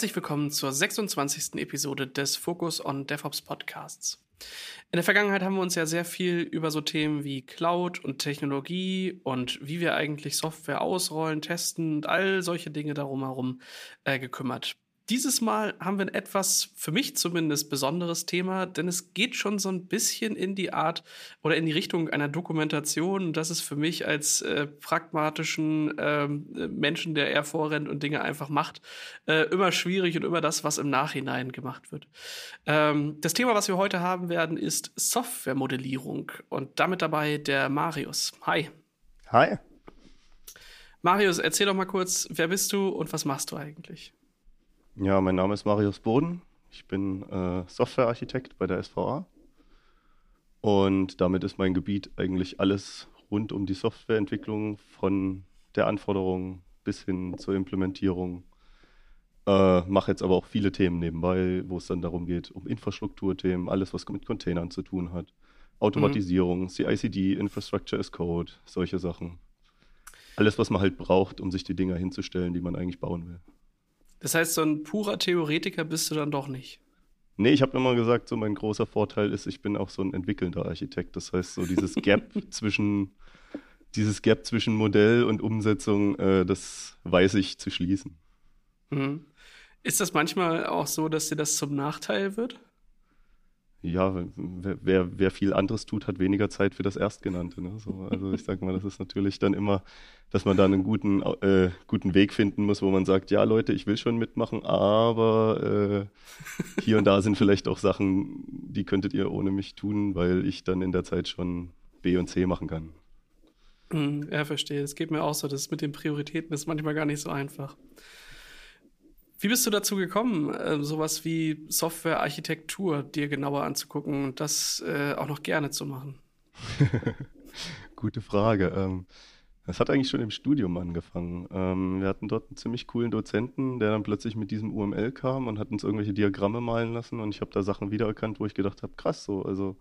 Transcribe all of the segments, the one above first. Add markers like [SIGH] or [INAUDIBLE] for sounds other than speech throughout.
Herzlich willkommen zur 26. Episode des Focus on DevOps Podcasts. In der Vergangenheit haben wir uns ja sehr viel über so Themen wie Cloud und Technologie und wie wir eigentlich Software ausrollen, testen und all solche Dinge darum herum äh, gekümmert. Dieses Mal haben wir ein etwas, für mich zumindest, besonderes Thema, denn es geht schon so ein bisschen in die Art oder in die Richtung einer Dokumentation. Das ist für mich als äh, pragmatischen äh, Menschen, der eher vorrennt und Dinge einfach macht, äh, immer schwierig und immer das, was im Nachhinein gemacht wird. Ähm, das Thema, was wir heute haben werden, ist Softwaremodellierung und damit dabei der Marius. Hi. Hi. Marius, erzähl doch mal kurz, wer bist du und was machst du eigentlich? Ja, mein Name ist Marius Boden. Ich bin äh, Softwarearchitekt bei der SVA. Und damit ist mein Gebiet eigentlich alles rund um die Softwareentwicklung von der Anforderung bis hin zur Implementierung. Äh, Mache jetzt aber auch viele Themen nebenbei, wo es dann darum geht, um Infrastrukturthemen, alles, was mit Containern zu tun hat. Automatisierung, mhm. CICD, Infrastructure as Code, solche Sachen. Alles, was man halt braucht, um sich die Dinger hinzustellen, die man eigentlich bauen will. Das heißt, so ein purer Theoretiker bist du dann doch nicht. Nee, ich habe immer gesagt, so mein großer Vorteil ist, ich bin auch so ein entwickelnder Architekt. Das heißt, so dieses [LAUGHS] Gap zwischen dieses Gap zwischen Modell und Umsetzung, äh, das weiß ich zu schließen. Mhm. Ist das manchmal auch so, dass dir das zum Nachteil wird? Ja, wer, wer viel anderes tut, hat weniger Zeit für das Erstgenannte. Ne? So, also ich sage mal, das ist natürlich dann immer, dass man da einen guten, äh, guten Weg finden muss, wo man sagt, ja Leute, ich will schon mitmachen, aber äh, hier und da sind vielleicht auch Sachen, die könntet ihr ohne mich tun, weil ich dann in der Zeit schon B und C machen kann. Hm, ja, verstehe. Es geht mir auch so, das mit den Prioritäten ist manchmal gar nicht so einfach. Wie bist du dazu gekommen, äh, sowas wie Softwarearchitektur dir genauer anzugucken und das äh, auch noch gerne zu machen? [LAUGHS] Gute Frage. Ähm, das hat eigentlich schon im Studium angefangen. Ähm, wir hatten dort einen ziemlich coolen Dozenten, der dann plötzlich mit diesem UML kam und hat uns irgendwelche Diagramme malen lassen und ich habe da Sachen wiedererkannt, wo ich gedacht habe, krass so, also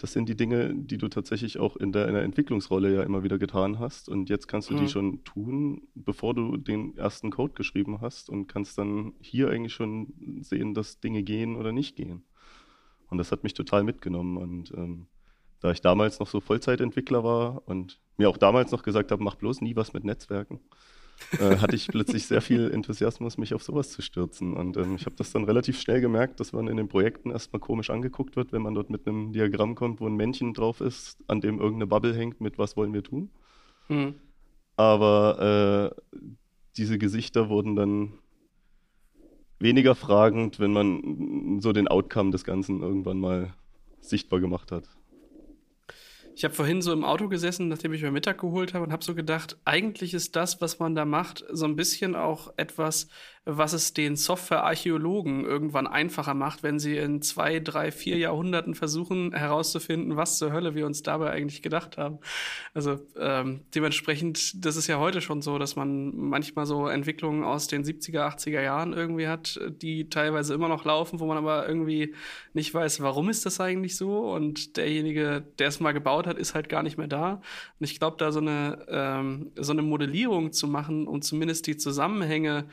das sind die Dinge, die du tatsächlich auch in der, in der Entwicklungsrolle ja immer wieder getan hast. Und jetzt kannst du mhm. die schon tun, bevor du den ersten Code geschrieben hast und kannst dann hier eigentlich schon sehen, dass Dinge gehen oder nicht gehen. Und das hat mich total mitgenommen. Und ähm, da ich damals noch so Vollzeitentwickler war und mir auch damals noch gesagt habe, mach bloß nie was mit Netzwerken, äh, hatte ich plötzlich sehr viel Enthusiasmus, mich auf sowas zu stürzen. Und ähm, ich habe das dann relativ schnell gemerkt, dass man in den Projekten erstmal komisch angeguckt wird, wenn man dort mit einem Diagramm kommt, wo ein Männchen drauf ist, an dem irgendeine Bubble hängt mit was wollen wir tun. Mhm. Aber äh, diese Gesichter wurden dann weniger fragend, wenn man so den Outcome des Ganzen irgendwann mal sichtbar gemacht hat. Ich habe vorhin so im Auto gesessen, nachdem ich mir Mittag geholt habe und habe so gedacht, eigentlich ist das, was man da macht, so ein bisschen auch etwas, was es den Softwarearchäologen irgendwann einfacher macht, wenn sie in zwei, drei, vier Jahrhunderten versuchen herauszufinden, was zur Hölle wir uns dabei eigentlich gedacht haben. Also ähm, dementsprechend, das ist ja heute schon so, dass man manchmal so Entwicklungen aus den 70er, 80er Jahren irgendwie hat, die teilweise immer noch laufen, wo man aber irgendwie nicht weiß, warum ist das eigentlich so und derjenige, der es mal gebaut hat, ist halt gar nicht mehr da. Und ich glaube, da so eine, ähm, so eine Modellierung zu machen und zumindest die Zusammenhänge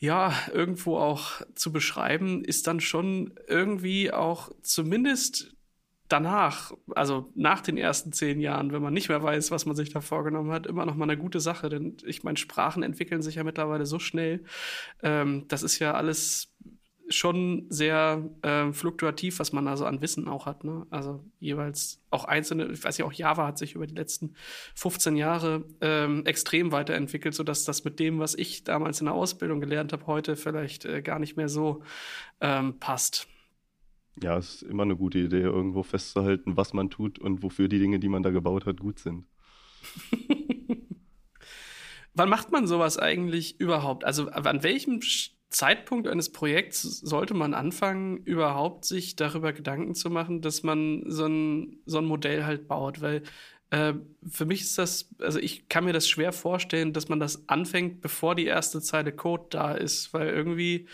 ja, irgendwo auch zu beschreiben, ist dann schon irgendwie auch zumindest danach, also nach den ersten zehn Jahren, wenn man nicht mehr weiß, was man sich da vorgenommen hat, immer noch mal eine gute Sache. Denn ich meine, Sprachen entwickeln sich ja mittlerweile so schnell. Ähm, das ist ja alles schon sehr äh, fluktuativ, was man da so an Wissen auch hat. Ne? Also jeweils auch einzelne, ich weiß ja auch, Java hat sich über die letzten 15 Jahre ähm, extrem weiterentwickelt, sodass das mit dem, was ich damals in der Ausbildung gelernt habe, heute vielleicht äh, gar nicht mehr so ähm, passt. Ja, es ist immer eine gute Idee, irgendwo festzuhalten, was man tut und wofür die Dinge, die man da gebaut hat, gut sind. [LAUGHS] Wann macht man sowas eigentlich überhaupt? Also an welchem Zeitpunkt eines Projekts sollte man anfangen, überhaupt sich darüber Gedanken zu machen, dass man so ein, so ein Modell halt baut, weil äh, für mich ist das, also ich kann mir das schwer vorstellen, dass man das anfängt, bevor die erste Zeile Code da ist, weil irgendwie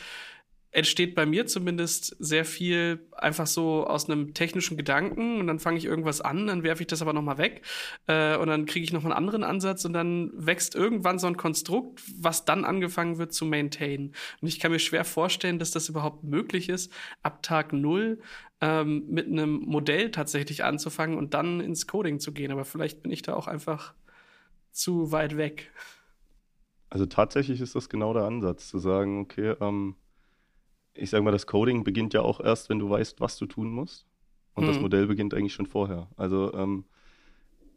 entsteht bei mir zumindest sehr viel einfach so aus einem technischen Gedanken und dann fange ich irgendwas an, dann werfe ich das aber nochmal weg äh, und dann kriege ich noch einen anderen Ansatz und dann wächst irgendwann so ein Konstrukt, was dann angefangen wird zu maintainen. Und ich kann mir schwer vorstellen, dass das überhaupt möglich ist, ab Tag null ähm, mit einem Modell tatsächlich anzufangen und dann ins Coding zu gehen. Aber vielleicht bin ich da auch einfach zu weit weg. Also tatsächlich ist das genau der Ansatz, zu sagen, okay, ähm, ich sage mal, das Coding beginnt ja auch erst, wenn du weißt, was du tun musst. Und mhm. das Modell beginnt eigentlich schon vorher. Also ähm,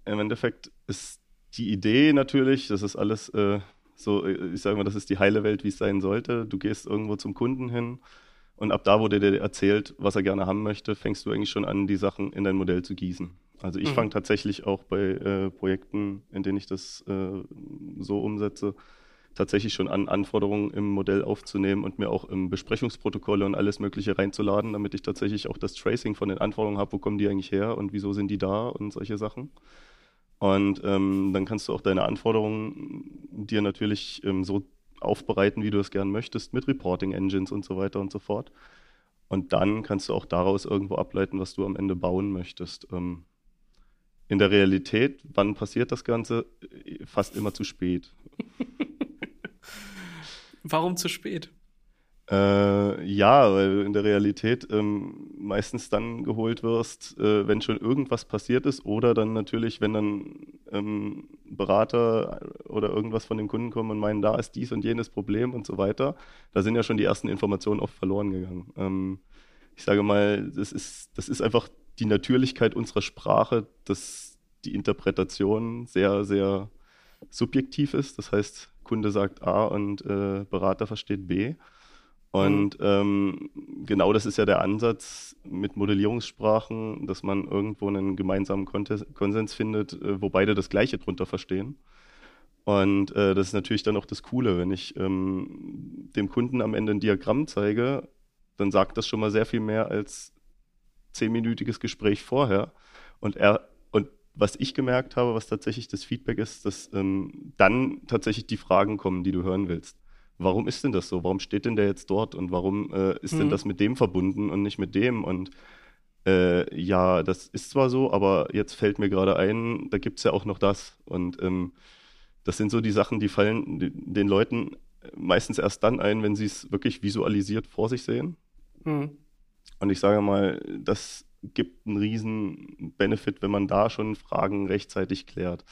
im Endeffekt ist die Idee natürlich, das ist alles äh, so, äh, ich sage mal, das ist die heile Welt, wie es sein sollte. Du gehst irgendwo zum Kunden hin und ab da, wo der dir erzählt, was er gerne haben möchte, fängst du eigentlich schon an, die Sachen in dein Modell zu gießen. Also ich mhm. fange tatsächlich auch bei äh, Projekten, in denen ich das äh, so umsetze, tatsächlich schon an, Anforderungen im Modell aufzunehmen und mir auch im Besprechungsprotokolle und alles Mögliche reinzuladen, damit ich tatsächlich auch das Tracing von den Anforderungen habe, wo kommen die eigentlich her und wieso sind die da und solche Sachen. Und ähm, dann kannst du auch deine Anforderungen dir natürlich ähm, so aufbereiten, wie du es gern möchtest, mit Reporting Engines und so weiter und so fort. Und dann kannst du auch daraus irgendwo ableiten, was du am Ende bauen möchtest. Ähm, in der Realität, wann passiert das Ganze? Fast immer zu spät. [LAUGHS] Warum zu spät? Äh, ja, weil du in der Realität ähm, meistens dann geholt wirst, äh, wenn schon irgendwas passiert ist oder dann natürlich, wenn dann ähm, Berater oder irgendwas von den Kunden kommen und meinen, da ist dies und jenes Problem und so weiter. Da sind ja schon die ersten Informationen oft verloren gegangen. Ähm, ich sage mal, das ist, das ist einfach die Natürlichkeit unserer Sprache, dass die Interpretation sehr, sehr subjektiv ist. Das heißt, Kunde sagt A und äh, Berater versteht B. Und mhm. ähm, genau das ist ja der Ansatz mit Modellierungssprachen, dass man irgendwo einen gemeinsamen Konsens findet, äh, wo beide das Gleiche drunter verstehen. Und äh, das ist natürlich dann auch das Coole, wenn ich ähm, dem Kunden am Ende ein Diagramm zeige, dann sagt das schon mal sehr viel mehr als zehnminütiges Gespräch vorher. Und er was ich gemerkt habe, was tatsächlich das Feedback ist, dass ähm, dann tatsächlich die Fragen kommen, die du hören willst. Warum ist denn das so? Warum steht denn der jetzt dort? Und warum äh, ist mhm. denn das mit dem verbunden und nicht mit dem? Und äh, ja, das ist zwar so, aber jetzt fällt mir gerade ein, da gibt es ja auch noch das. Und ähm, das sind so die Sachen, die fallen den Leuten meistens erst dann ein, wenn sie es wirklich visualisiert vor sich sehen. Mhm. Und ich sage mal, das gibt einen riesen Benefit, wenn man da schon Fragen rechtzeitig klärt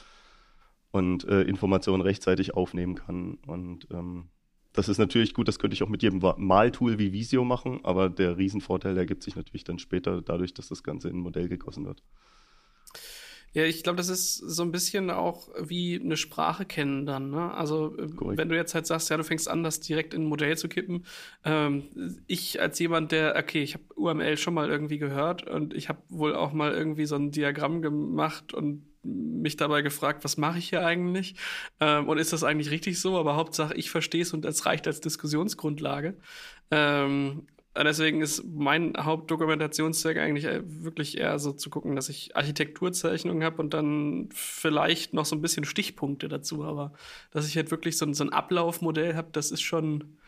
und äh, Informationen rechtzeitig aufnehmen kann. Und ähm, das ist natürlich gut, das könnte ich auch mit jedem Maltool wie Visio machen, aber der Riesenvorteil ergibt sich natürlich dann später dadurch, dass das Ganze in ein Modell gegossen wird. Ja, ich glaube, das ist so ein bisschen auch wie eine Sprache kennen dann. Ne? Also äh, Correct. wenn du jetzt halt sagst, ja, du fängst an, das direkt in ein Modell zu kippen. Ähm, ich als jemand, der, okay, ich habe UML schon mal irgendwie gehört und ich habe wohl auch mal irgendwie so ein Diagramm gemacht und mich dabei gefragt, was mache ich hier eigentlich? Ähm, und ist das eigentlich richtig so? Aber Hauptsache, ich verstehe es und es reicht als Diskussionsgrundlage. Ähm, deswegen ist mein Hauptdokumentationszweck eigentlich äh, wirklich eher so zu gucken, dass ich Architekturzeichnungen habe und dann vielleicht noch so ein bisschen Stichpunkte dazu. Aber dass ich halt wirklich so ein, so ein Ablaufmodell habe, das ist schon,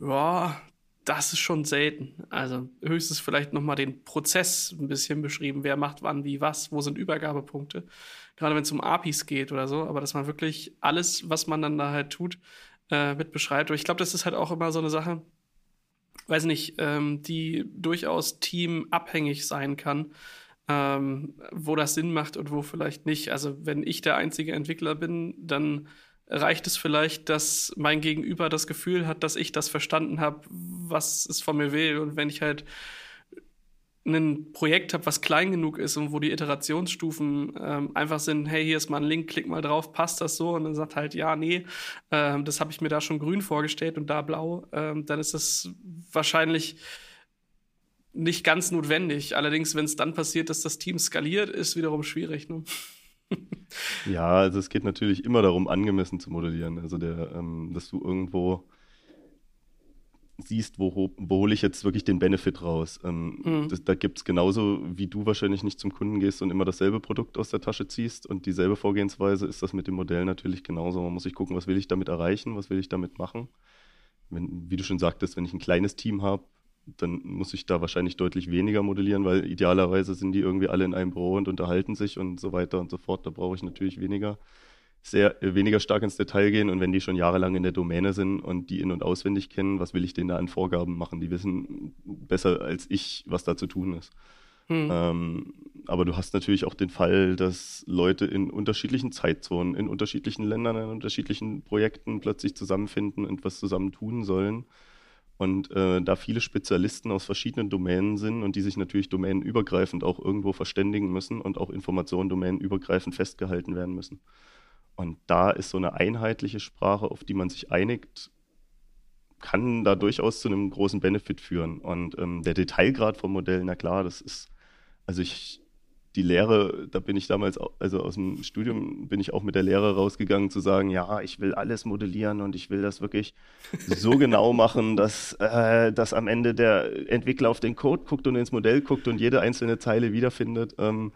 ja, das ist schon selten. Also höchstens vielleicht noch mal den Prozess ein bisschen beschrieben. Wer macht wann, wie, was, wo sind Übergabepunkte. Gerade wenn es um APIs geht oder so. Aber dass man wirklich alles, was man dann da halt tut, äh, mit beschreibt. Aber ich glaube, das ist halt auch immer so eine Sache, weiß nicht, ähm, die durchaus teamabhängig sein kann, ähm, wo das Sinn macht und wo vielleicht nicht. Also wenn ich der einzige Entwickler bin, dann reicht es vielleicht, dass mein Gegenüber das Gefühl hat, dass ich das verstanden habe, was es von mir will. Und wenn ich halt ein Projekt habe, was klein genug ist und wo die Iterationsstufen ähm, einfach sind, hey, hier ist mal ein Link, klick mal drauf, passt das so? Und dann sagt halt, ja, nee, ähm, das habe ich mir da schon grün vorgestellt und da blau, ähm, dann ist das wahrscheinlich nicht ganz notwendig. Allerdings, wenn es dann passiert, dass das Team skaliert, ist wiederum schwierig. Ne? [LAUGHS] ja, also es geht natürlich immer darum, angemessen zu modellieren. Also der, ähm, dass du irgendwo siehst, wo, wo hole ich jetzt wirklich den Benefit raus. Ähm, mhm. das, da gibt es genauso, wie du wahrscheinlich nicht zum Kunden gehst und immer dasselbe Produkt aus der Tasche ziehst und dieselbe Vorgehensweise ist das mit dem Modell natürlich genauso. Man muss sich gucken, was will ich damit erreichen, was will ich damit machen. wenn, wie du schon sagtest, wenn ich ein kleines Team habe, dann muss ich da wahrscheinlich deutlich weniger modellieren, weil idealerweise sind die irgendwie alle in einem Büro und unterhalten sich und so weiter und so fort. Da brauche ich natürlich weniger sehr äh, weniger stark ins Detail gehen und wenn die schon jahrelang in der Domäne sind und die in- und auswendig kennen, was will ich denen da an Vorgaben machen? Die wissen besser als ich, was da zu tun ist. Hm. Ähm, aber du hast natürlich auch den Fall, dass Leute in unterschiedlichen Zeitzonen, in unterschiedlichen Ländern, in unterschiedlichen Projekten plötzlich zusammenfinden und was zusammen tun sollen. Und äh, da viele Spezialisten aus verschiedenen Domänen sind und die sich natürlich domänenübergreifend auch irgendwo verständigen müssen und auch Informationen domänenübergreifend festgehalten werden müssen. Und da ist so eine einheitliche Sprache, auf die man sich einigt, kann da durchaus zu einem großen Benefit führen. Und ähm, der Detailgrad vom Modell, na klar, das ist, also ich, die Lehre, da bin ich damals, also aus dem Studium bin ich auch mit der Lehre rausgegangen zu sagen, ja, ich will alles modellieren und ich will das wirklich so [LAUGHS] genau machen, dass, äh, dass am Ende der Entwickler auf den Code guckt und ins Modell guckt und jede einzelne Zeile wiederfindet. Ähm,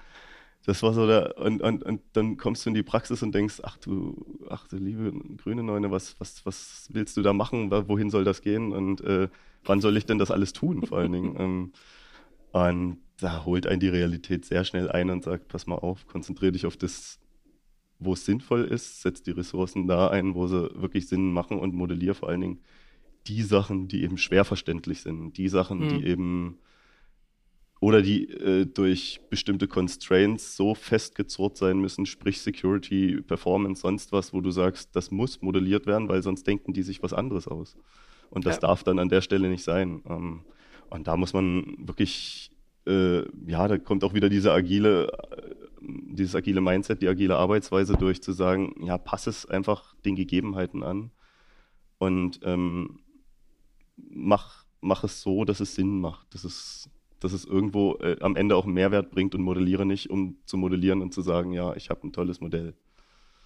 das war so der, und, und, und dann kommst du in die Praxis und denkst, ach du, ach du liebe grüne Neune, was, was, was willst du da machen? Wohin soll das gehen? Und äh, wann soll ich denn das alles tun, vor allen Dingen? Ähm, und da holt einen die Realität sehr schnell ein und sagt, pass mal auf, konzentriere dich auf das, wo es sinnvoll ist, setz die Ressourcen da ein, wo sie wirklich Sinn machen und modelliere vor allen Dingen die Sachen, die eben schwer verständlich sind, die Sachen, mhm. die eben oder die äh, durch bestimmte Constraints so festgezurrt sein müssen, sprich Security, Performance, sonst was, wo du sagst, das muss modelliert werden, weil sonst denken die sich was anderes aus. Und das ja. darf dann an der Stelle nicht sein. Ähm, und da muss man wirklich, äh, ja, da kommt auch wieder diese agile, äh, dieses agile Mindset, die agile Arbeitsweise durch, zu sagen, ja, pass es einfach den Gegebenheiten an und ähm, mach, mach es so, dass es Sinn macht, dass es dass es irgendwo äh, am Ende auch einen Mehrwert bringt und modelliere nicht, um zu modellieren und zu sagen, ja, ich habe ein tolles Modell.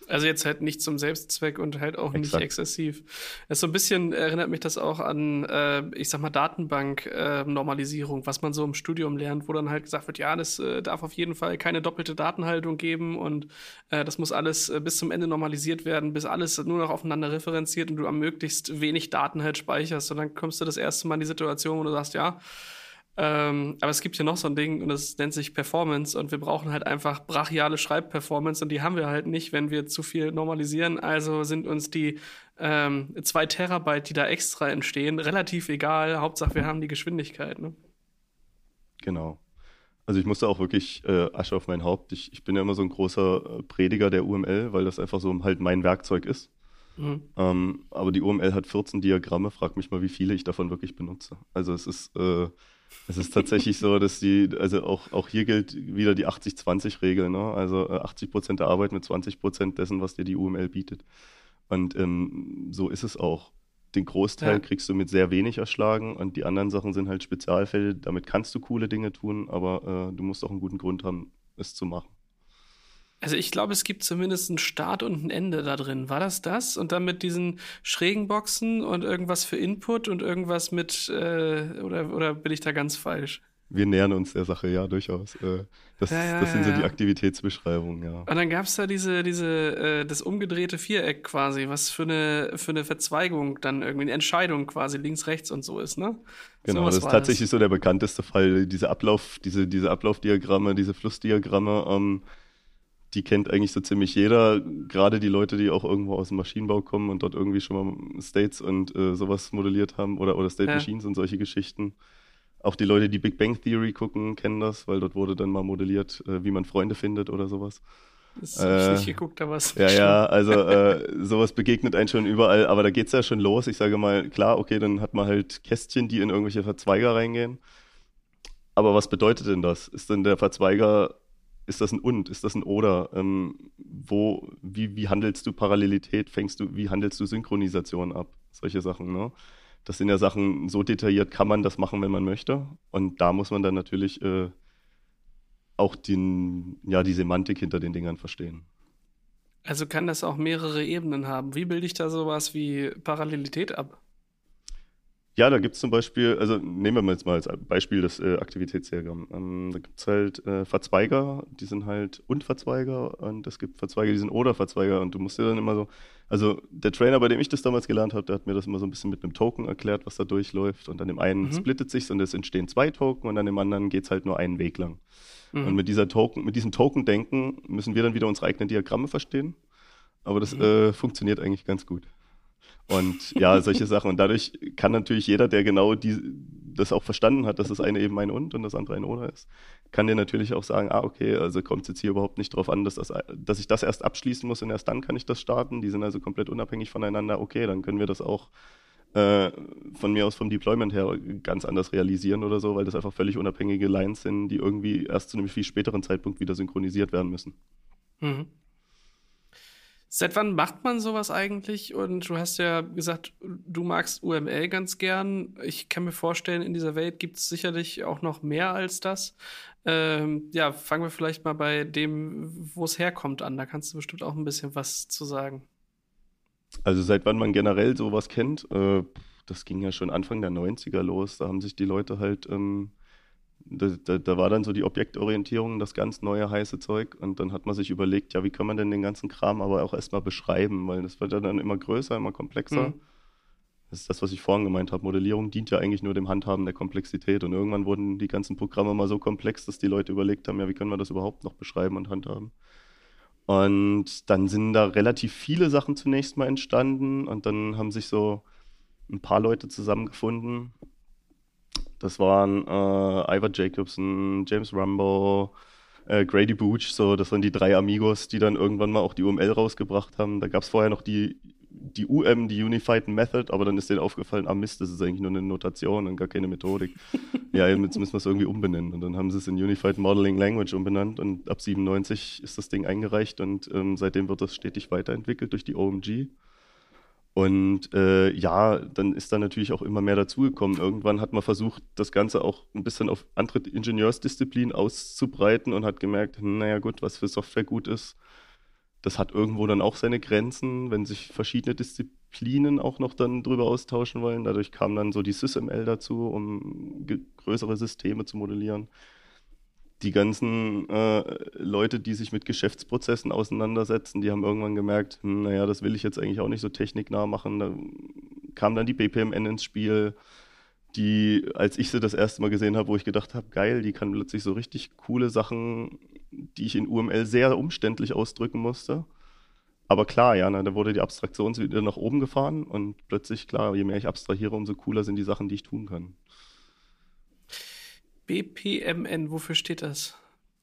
Also jetzt halt nicht zum Selbstzweck und halt auch Exakt. nicht exzessiv. Es so ein bisschen erinnert mich das auch an, äh, ich sag mal, Datenbank-Normalisierung, äh, was man so im Studium lernt, wo dann halt gesagt wird, ja, das äh, darf auf jeden Fall keine doppelte Datenhaltung geben und äh, das muss alles äh, bis zum Ende normalisiert werden, bis alles nur noch aufeinander referenziert und du am möglichst wenig Daten halt speicherst. Und dann kommst du das erste Mal in die Situation, wo du sagst, ja, ähm, aber es gibt hier noch so ein Ding und das nennt sich Performance und wir brauchen halt einfach brachiale Schreibperformance und die haben wir halt nicht, wenn wir zu viel normalisieren. Also sind uns die ähm, zwei Terabyte, die da extra entstehen, relativ egal. Hauptsache wir haben die Geschwindigkeit. Ne? Genau. Also ich musste auch wirklich äh, Asche auf mein Haupt. Ich, ich bin ja immer so ein großer äh, Prediger der UML, weil das einfach so halt mein Werkzeug ist. Mhm. Ähm, aber die UML hat 14 Diagramme. Frag mich mal, wie viele ich davon wirklich benutze. Also es ist äh, es ist tatsächlich so, dass die, also auch, auch hier gilt wieder die 80-20-Regel, ne? Also 80 äh, Prozent der Arbeit mit 20 Prozent dessen, was dir die UML bietet. Und ähm, so ist es auch. Den Großteil ja. kriegst du mit sehr wenig erschlagen und die anderen Sachen sind halt Spezialfälle. Damit kannst du coole Dinge tun, aber äh, du musst auch einen guten Grund haben, es zu machen. Also ich glaube, es gibt zumindest einen Start und ein Ende da drin. War das das? Und dann mit diesen schrägen Boxen und irgendwas für Input und irgendwas mit, äh, oder, oder bin ich da ganz falsch? Wir nähern uns der Sache, ja, durchaus. Äh, das, ja, ja, das sind so die Aktivitätsbeschreibungen, ja. Und dann gab es da diese, diese, äh, das umgedrehte Viereck quasi, was für eine, für eine Verzweigung dann irgendwie, eine Entscheidung quasi links, rechts und so ist, ne? Genau, so das ist tatsächlich das. so der bekannteste Fall, diese Ablauf, diese, diese Ablaufdiagramme, diese Flussdiagramme, ähm, die kennt eigentlich so ziemlich jeder, gerade die Leute, die auch irgendwo aus dem Maschinenbau kommen und dort irgendwie schon mal States und äh, sowas modelliert haben oder, oder State ja. Machines und solche Geschichten. Auch die Leute, die Big Bang Theory gucken, kennen das, weil dort wurde dann mal modelliert, äh, wie man Freunde findet oder sowas. Das habe ich äh, nicht geguckt, aber es Ja, ja, also [LAUGHS] äh, sowas begegnet einen schon überall, aber da geht es ja schon los. Ich sage mal, klar, okay, dann hat man halt Kästchen, die in irgendwelche Verzweiger reingehen. Aber was bedeutet denn das? Ist denn der Verzweiger ist das ein und, ist das ein oder? Ähm, wo, wie, wie handelst du Parallelität? Fängst du, wie handelst du Synchronisation ab? Solche Sachen, ne? Das sind ja Sachen, so detailliert kann man das machen, wenn man möchte. Und da muss man dann natürlich äh, auch den, ja, die Semantik hinter den Dingern verstehen. Also kann das auch mehrere Ebenen haben. Wie bilde ich da sowas wie Parallelität ab? Ja, da gibt es zum Beispiel, also nehmen wir jetzt mal als Beispiel das äh, Aktivitätsdiagramm. Ähm, da gibt es halt äh, Verzweiger, die sind halt und Verzweiger und es gibt Verzweiger, die sind oder Verzweiger und du musst dir dann immer so, also der Trainer, bei dem ich das damals gelernt habe, der hat mir das immer so ein bisschen mit einem Token erklärt, was da durchläuft und an dem einen mhm. splittet sich und es entstehen zwei Token und an dem anderen geht es halt nur einen Weg lang. Mhm. Und mit dieser Token, mit diesem Token-Denken müssen wir dann wieder unsere eigenen Diagramme verstehen. Aber das mhm. äh, funktioniert eigentlich ganz gut. Und ja, solche Sachen. Und dadurch kann natürlich jeder, der genau die, das auch verstanden hat, dass das eine eben ein und und das andere ein oder ist, kann dir natürlich auch sagen, ah, okay, also kommt es jetzt hier überhaupt nicht drauf an, dass, das, dass ich das erst abschließen muss und erst dann kann ich das starten. Die sind also komplett unabhängig voneinander. Okay, dann können wir das auch äh, von mir aus vom Deployment her ganz anders realisieren oder so, weil das einfach völlig unabhängige Lines sind, die irgendwie erst zu einem viel späteren Zeitpunkt wieder synchronisiert werden müssen. Mhm. Seit wann macht man sowas eigentlich? Und du hast ja gesagt, du magst UML ganz gern. Ich kann mir vorstellen, in dieser Welt gibt es sicherlich auch noch mehr als das. Ähm, ja, fangen wir vielleicht mal bei dem, wo es herkommt an. Da kannst du bestimmt auch ein bisschen was zu sagen. Also seit wann man generell sowas kennt, äh, das ging ja schon Anfang der 90er los. Da haben sich die Leute halt ähm, da, da, da, war dann so die Objektorientierung, das ganz neue heiße Zeug. Und dann hat man sich überlegt, ja, wie kann man denn den ganzen Kram aber auch erstmal beschreiben, weil das wird ja dann immer größer, immer komplexer. Mhm. Das ist das, was ich vorhin gemeint habe. Modellierung dient ja eigentlich nur dem Handhaben der Komplexität. Und irgendwann wurden die ganzen Programme mal so komplex, dass die Leute überlegt haben, ja, wie können wir das überhaupt noch beschreiben und handhaben? Und dann sind da relativ viele Sachen zunächst mal entstanden und dann haben sich so ein paar Leute zusammengefunden das waren äh, Ivor Jacobson, James Rumbo, äh, Grady Booch, so, das waren die drei Amigos, die dann irgendwann mal auch die UML rausgebracht haben. Da gab es vorher noch die, die UM, die Unified Method, aber dann ist denen aufgefallen, ah Mist, das ist eigentlich nur eine Notation und gar keine Methodik. [LAUGHS] ja, jetzt müssen wir es irgendwie umbenennen. Und dann haben sie es in Unified Modeling Language umbenannt und ab 97 ist das Ding eingereicht und ähm, seitdem wird das stetig weiterentwickelt durch die OMG. Und äh, ja, dann ist da natürlich auch immer mehr dazugekommen. Irgendwann hat man versucht, das Ganze auch ein bisschen auf andere Ingenieursdisziplinen auszubreiten und hat gemerkt, hm, naja gut, was für Software gut ist, das hat irgendwo dann auch seine Grenzen, wenn sich verschiedene Disziplinen auch noch dann drüber austauschen wollen. Dadurch kam dann so die SysML dazu, um größere Systeme zu modellieren die ganzen äh, Leute, die sich mit Geschäftsprozessen auseinandersetzen, die haben irgendwann gemerkt, hm, naja, das will ich jetzt eigentlich auch nicht so techniknah machen. Da kam dann die BPMN ins Spiel, die, als ich sie das erste Mal gesehen habe, wo ich gedacht habe, geil, die kann plötzlich so richtig coole Sachen, die ich in UML sehr umständlich ausdrücken musste. Aber klar, ja, na, da wurde die Abstraktion wieder nach oben gefahren und plötzlich, klar, je mehr ich abstrahiere, umso cooler sind die Sachen, die ich tun kann. BPMN, wofür steht das?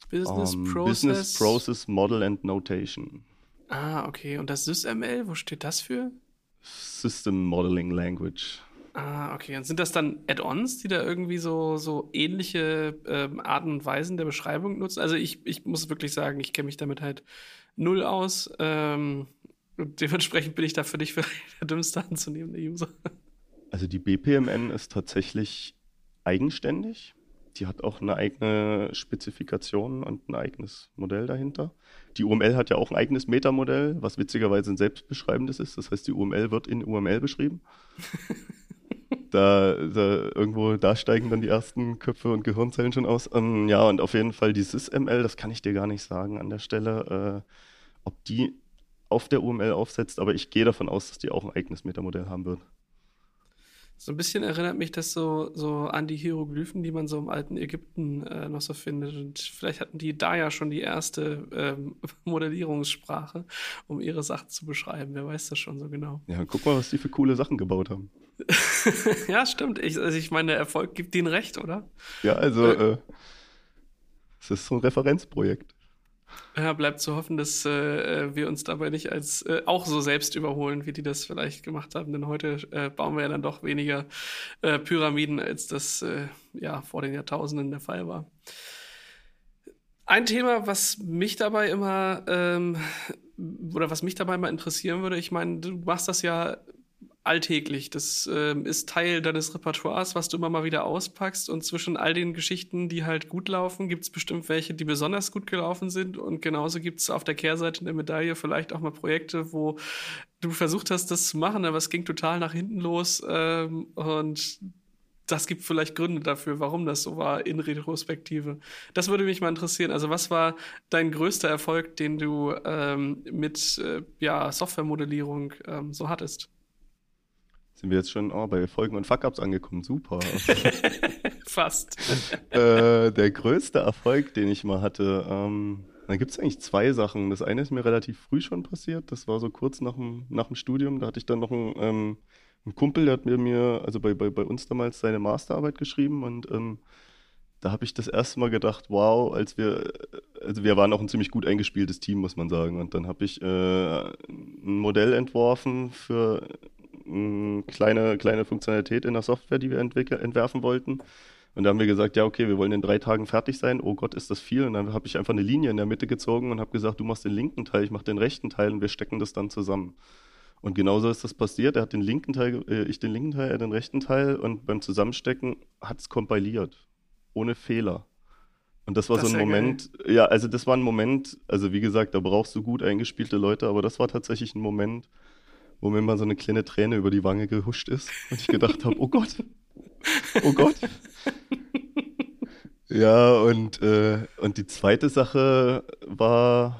Business um, Process. Business Process Model and Notation. Ah, okay. Und das SysML, wo steht das für? System Modeling Language. Ah, okay. Und sind das dann Add-ons, die da irgendwie so, so ähnliche ähm, Arten und Weisen der Beschreibung nutzen? Also ich, ich muss wirklich sagen, ich kenne mich damit halt null aus. Ähm, und dementsprechend bin ich da für dich vielleicht [LAUGHS] der dümmste anzunehmende User. Also die BPMN ist tatsächlich eigenständig. Die hat auch eine eigene Spezifikation und ein eigenes Modell dahinter. Die UML hat ja auch ein eigenes Metamodell, was witzigerweise ein selbstbeschreibendes ist. Das heißt, die UML wird in UML beschrieben. [LAUGHS] da, da, irgendwo, da steigen dann die ersten Köpfe und Gehirnzellen schon aus. Ähm, ja, und auf jeden Fall die SysML, das kann ich dir gar nicht sagen an der Stelle, äh, ob die auf der UML aufsetzt, aber ich gehe davon aus, dass die auch ein eigenes Metamodell haben wird. So ein bisschen erinnert mich das so, so an die Hieroglyphen, die man so im alten Ägypten äh, noch so findet. Und vielleicht hatten die da ja schon die erste ähm, [LAUGHS] Modellierungssprache, um ihre Sachen zu beschreiben. Wer weiß das schon so genau. Ja, guck mal, was die für coole Sachen gebaut haben. [LAUGHS] ja, stimmt. Ich, also ich meine, der Erfolg gibt ihnen recht, oder? Ja, also äh, es ist so ein Referenzprojekt. Ja, bleibt zu hoffen, dass äh, wir uns dabei nicht als äh, auch so selbst überholen, wie die das vielleicht gemacht haben. Denn heute äh, bauen wir ja dann doch weniger äh, Pyramiden, als das äh, ja vor den Jahrtausenden der Fall war. Ein Thema, was mich dabei immer ähm, oder was mich dabei mal interessieren würde, ich meine, du machst das ja alltäglich. Das äh, ist Teil deines Repertoires, was du immer mal wieder auspackst. Und zwischen all den Geschichten, die halt gut laufen, gibt es bestimmt welche, die besonders gut gelaufen sind. Und genauso gibt es auf der Kehrseite der Medaille vielleicht auch mal Projekte, wo du versucht hast, das zu machen, aber es ging total nach hinten los. Ähm, und das gibt vielleicht Gründe dafür, warum das so war in Retrospektive. Das würde mich mal interessieren. Also, was war dein größter Erfolg, den du ähm, mit äh, ja, Softwaremodellierung ähm, so hattest? Sind wir jetzt schon oh, bei Folgen und Fuck-Ups angekommen? Super. [LAUGHS] Fast. [LAUGHS] äh, der größte Erfolg, den ich mal hatte, ähm, da gibt es eigentlich zwei Sachen. Das eine ist mir relativ früh schon passiert. Das war so kurz nach dem, nach dem Studium. Da hatte ich dann noch ein ähm, ein Kumpel, der hat mir, mir also bei, bei, bei uns damals seine Masterarbeit geschrieben und ähm, da habe ich das erste Mal gedacht, wow, als wir, also wir waren auch ein ziemlich gut eingespieltes Team, muss man sagen. Und dann habe ich äh, ein Modell entworfen für eine kleine, kleine Funktionalität in der Software, die wir entwerfen wollten. Und da haben wir gesagt, ja, okay, wir wollen in drei Tagen fertig sein. Oh Gott, ist das viel. Und dann habe ich einfach eine Linie in der Mitte gezogen und habe gesagt, du machst den linken Teil, ich mache den rechten Teil und wir stecken das dann zusammen. Und genauso ist das passiert. Er hat den linken Teil, äh, ich den linken Teil, er den rechten Teil und beim Zusammenstecken hat es kompiliert. Ohne Fehler. Und das war das so ein Moment, geil. ja, also das war ein Moment, also wie gesagt, da brauchst du gut eingespielte Leute, aber das war tatsächlich ein Moment, wo mir mal so eine kleine Träne über die Wange gehuscht ist und ich gedacht habe, oh Gott, oh Gott. ja, und, äh, und die zweite Sache war,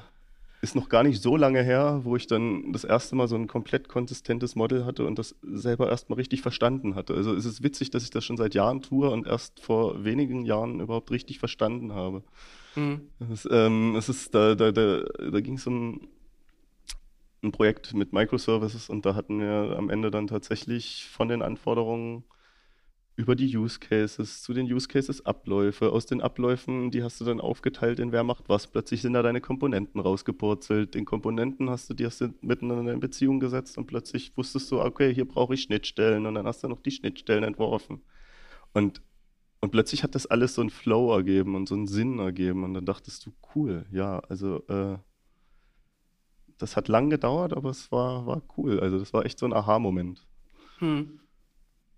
ist noch gar nicht so lange her, wo ich dann das erste Mal so ein komplett konsistentes Model hatte und das selber erstmal richtig verstanden hatte. Also es ist witzig, dass ich das schon seit Jahren tue und erst vor wenigen Jahren überhaupt richtig verstanden habe. Mhm. Es, ähm, es ist, da, da, da, da ging es um ein Projekt mit Microservices und da hatten wir am Ende dann tatsächlich von den Anforderungen über die Use Cases, zu den Use Cases Abläufe. Aus den Abläufen, die hast du dann aufgeteilt in wer macht was. Plötzlich sind da deine Komponenten rausgepurzelt. Den Komponenten hast du, die hast du miteinander in Beziehung gesetzt und plötzlich wusstest du, okay, hier brauche ich Schnittstellen und dann hast du noch die Schnittstellen entworfen. Und, und plötzlich hat das alles so einen Flow ergeben und so einen Sinn ergeben und dann dachtest du, cool, ja, also äh, das hat lang gedauert, aber es war, war cool. Also das war echt so ein Aha-Moment. Hm.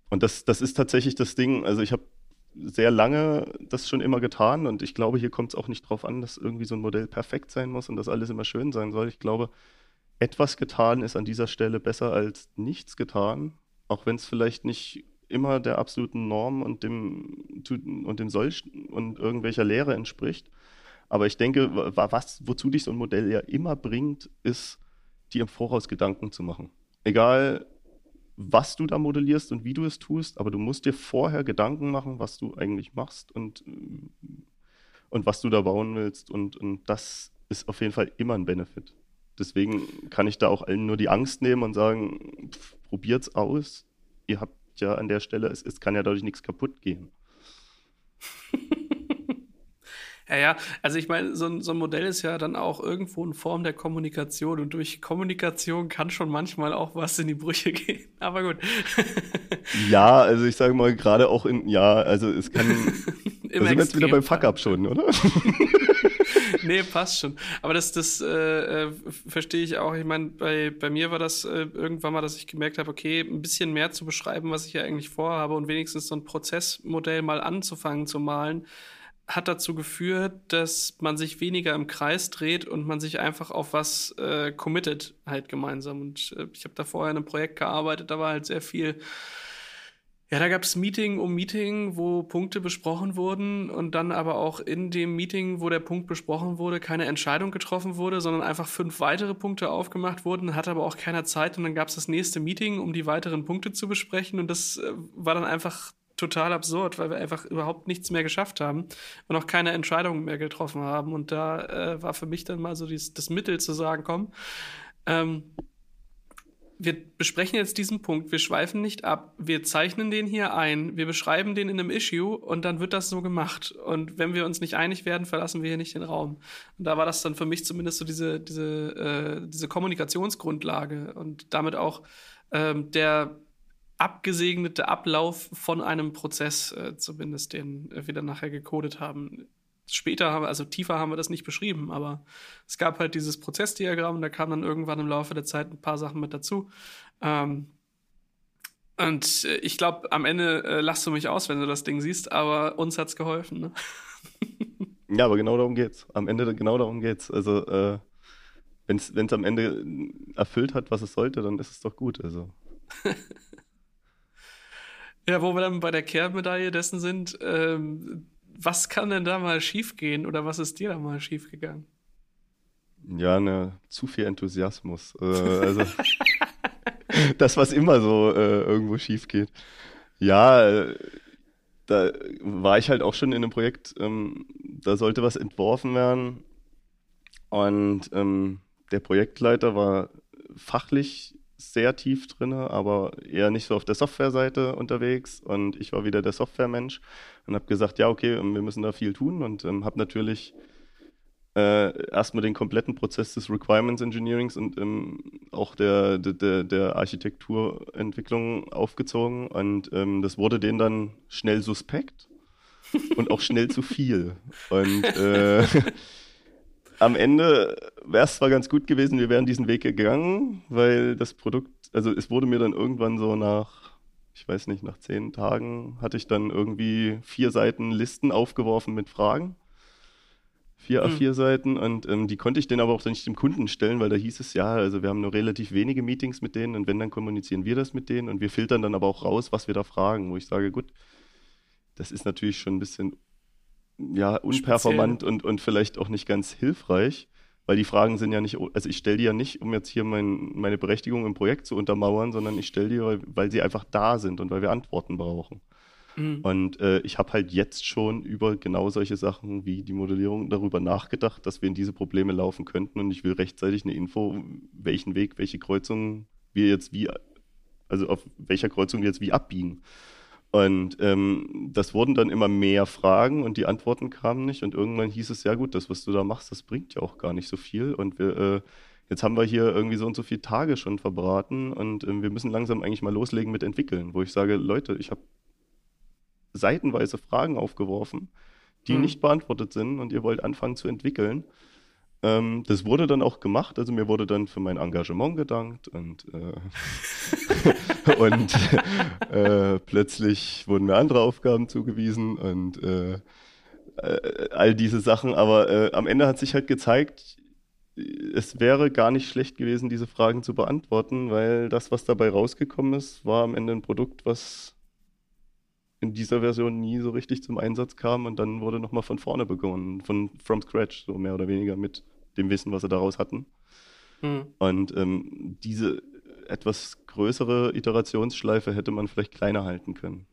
Und das, das ist tatsächlich das Ding. Also ich habe sehr lange das schon immer getan und ich glaube, hier kommt es auch nicht drauf an, dass irgendwie so ein Modell perfekt sein muss und dass alles immer schön sein soll. Ich glaube, etwas getan ist an dieser Stelle besser als nichts getan, auch wenn es vielleicht nicht immer der absoluten Norm und dem und dem Soll und irgendwelcher Lehre entspricht. Aber ich denke, was, wozu dich so ein Modell ja immer bringt, ist, dir im Voraus Gedanken zu machen. Egal, was du da modellierst und wie du es tust, aber du musst dir vorher Gedanken machen, was du eigentlich machst und, und was du da bauen willst. Und, und das ist auf jeden Fall immer ein Benefit. Deswegen kann ich da auch allen nur die Angst nehmen und sagen, pff, probiert's aus. Ihr habt ja an der Stelle, es, es kann ja dadurch nichts kaputt gehen. [LAUGHS] Ja, ja, also ich meine, so ein, so ein Modell ist ja dann auch irgendwo in Form der Kommunikation und durch Kommunikation kann schon manchmal auch was in die Brüche [LAUGHS] gehen. Aber gut. [LAUGHS] ja, also ich sage mal, gerade auch in, ja, also es kann. [LAUGHS] da sind wir jetzt wieder beim Fuck-Up schon, oder? nee, passt schon. Aber das, das äh, äh, verstehe ich auch. Ich meine, bei, bei mir war das äh, irgendwann mal, dass ich gemerkt habe, okay, ein bisschen mehr zu beschreiben, was ich ja eigentlich vorhabe und wenigstens so ein Prozessmodell mal anzufangen zu malen hat dazu geführt, dass man sich weniger im Kreis dreht und man sich einfach auf was äh, committet halt gemeinsam. Und äh, ich habe da vorher in einem Projekt gearbeitet, da war halt sehr viel. Ja, da gab es Meeting um Meeting, wo Punkte besprochen wurden und dann aber auch in dem Meeting, wo der Punkt besprochen wurde, keine Entscheidung getroffen wurde, sondern einfach fünf weitere Punkte aufgemacht wurden, hat aber auch keiner Zeit und dann gab es das nächste Meeting, um die weiteren Punkte zu besprechen und das äh, war dann einfach total absurd, weil wir einfach überhaupt nichts mehr geschafft haben und auch keine Entscheidungen mehr getroffen haben. Und da äh, war für mich dann mal so dies, das Mittel zu sagen, komm, ähm, wir besprechen jetzt diesen Punkt, wir schweifen nicht ab, wir zeichnen den hier ein, wir beschreiben den in einem Issue und dann wird das so gemacht. Und wenn wir uns nicht einig werden, verlassen wir hier nicht den Raum. Und da war das dann für mich zumindest so diese, diese, äh, diese Kommunikationsgrundlage und damit auch ähm, der abgesegnete Ablauf von einem Prozess, äh, zumindest den wir dann nachher gecodet haben. Später haben wir, also tiefer haben wir das nicht beschrieben, aber es gab halt dieses Prozessdiagramm und da kamen dann irgendwann im Laufe der Zeit ein paar Sachen mit dazu. Ähm, Und äh, ich glaube, am Ende äh, lachst du mich aus, wenn du das Ding siehst, aber uns hat's geholfen. Ne? [LAUGHS] ja, aber genau darum geht's. Am Ende genau darum geht's. Also äh, wenn es am Ende erfüllt hat, was es sollte, dann ist es doch gut. Also. [LAUGHS] ja, wo wir dann bei der Kehrmedaille dessen sind, ähm, was kann denn da mal schiefgehen oder was ist dir da mal schiefgegangen? Ja, ne, zu viel Enthusiasmus. Äh, also [LAUGHS] das, was immer so äh, irgendwo schief geht. Ja, äh, da war ich halt auch schon in einem Projekt, ähm, da sollte was entworfen werden. Und ähm, der Projektleiter war fachlich sehr tief drin, aber eher nicht so auf der Softwareseite unterwegs. Und ich war wieder der Softwaremensch und habe gesagt, ja, okay, wir müssen da viel tun und ähm, habe natürlich äh, erstmal den kompletten Prozess des Requirements Engineerings und ähm, auch der, der, der Architekturentwicklung aufgezogen. Und ähm, das wurde denen dann schnell suspekt [LAUGHS] und auch schnell zu viel. Und äh, [LAUGHS] am Ende wäre es zwar ganz gut gewesen, wir wären diesen Weg gegangen, weil das Produkt, also es wurde mir dann irgendwann so nach, ich weiß nicht, nach zehn Tagen hatte ich dann irgendwie vier Seiten Listen aufgeworfen mit Fragen vier A4-Seiten mhm. und ähm, die konnte ich dann aber auch nicht dem Kunden stellen, weil da hieß es ja, also wir haben nur relativ wenige Meetings mit denen und wenn, dann kommunizieren wir das mit denen und wir filtern dann aber auch raus, was wir da fragen, wo ich sage, gut, das ist natürlich schon ein bisschen ja, unperformant und, und vielleicht auch nicht ganz hilfreich, weil die Fragen sind ja nicht, also ich stelle die ja nicht, um jetzt hier mein, meine Berechtigung im Projekt zu untermauern, sondern ich stelle die, weil, weil sie einfach da sind und weil wir Antworten brauchen. Mhm. Und äh, ich habe halt jetzt schon über genau solche Sachen wie die Modellierung darüber nachgedacht, dass wir in diese Probleme laufen könnten. Und ich will rechtzeitig eine Info, welchen Weg, welche Kreuzung wir jetzt wie, also auf welcher Kreuzung wir jetzt wie abbiegen. Und ähm, das wurden dann immer mehr Fragen und die Antworten kamen nicht. Und irgendwann hieß es, ja gut, das, was du da machst, das bringt ja auch gar nicht so viel. Und wir, äh, jetzt haben wir hier irgendwie so und so viele Tage schon verbraten und äh, wir müssen langsam eigentlich mal loslegen mit entwickeln, wo ich sage, Leute, ich habe seitenweise Fragen aufgeworfen, die hm. nicht beantwortet sind und ihr wollt anfangen zu entwickeln. Ähm, das wurde dann auch gemacht, also mir wurde dann für mein Engagement gedankt und, äh, [LAUGHS] und äh, plötzlich wurden mir andere Aufgaben zugewiesen und äh, äh all diese Sachen. Aber äh, am Ende hat sich halt gezeigt, es wäre gar nicht schlecht gewesen, diese Fragen zu beantworten, weil das, was dabei rausgekommen ist, war am Ende ein Produkt, was in dieser Version nie so richtig zum Einsatz kam und dann wurde nochmal von vorne begonnen, von from scratch, so mehr oder weniger mit dem Wissen, was sie daraus hatten. Mhm. Und ähm, diese etwas größere Iterationsschleife hätte man vielleicht kleiner halten können.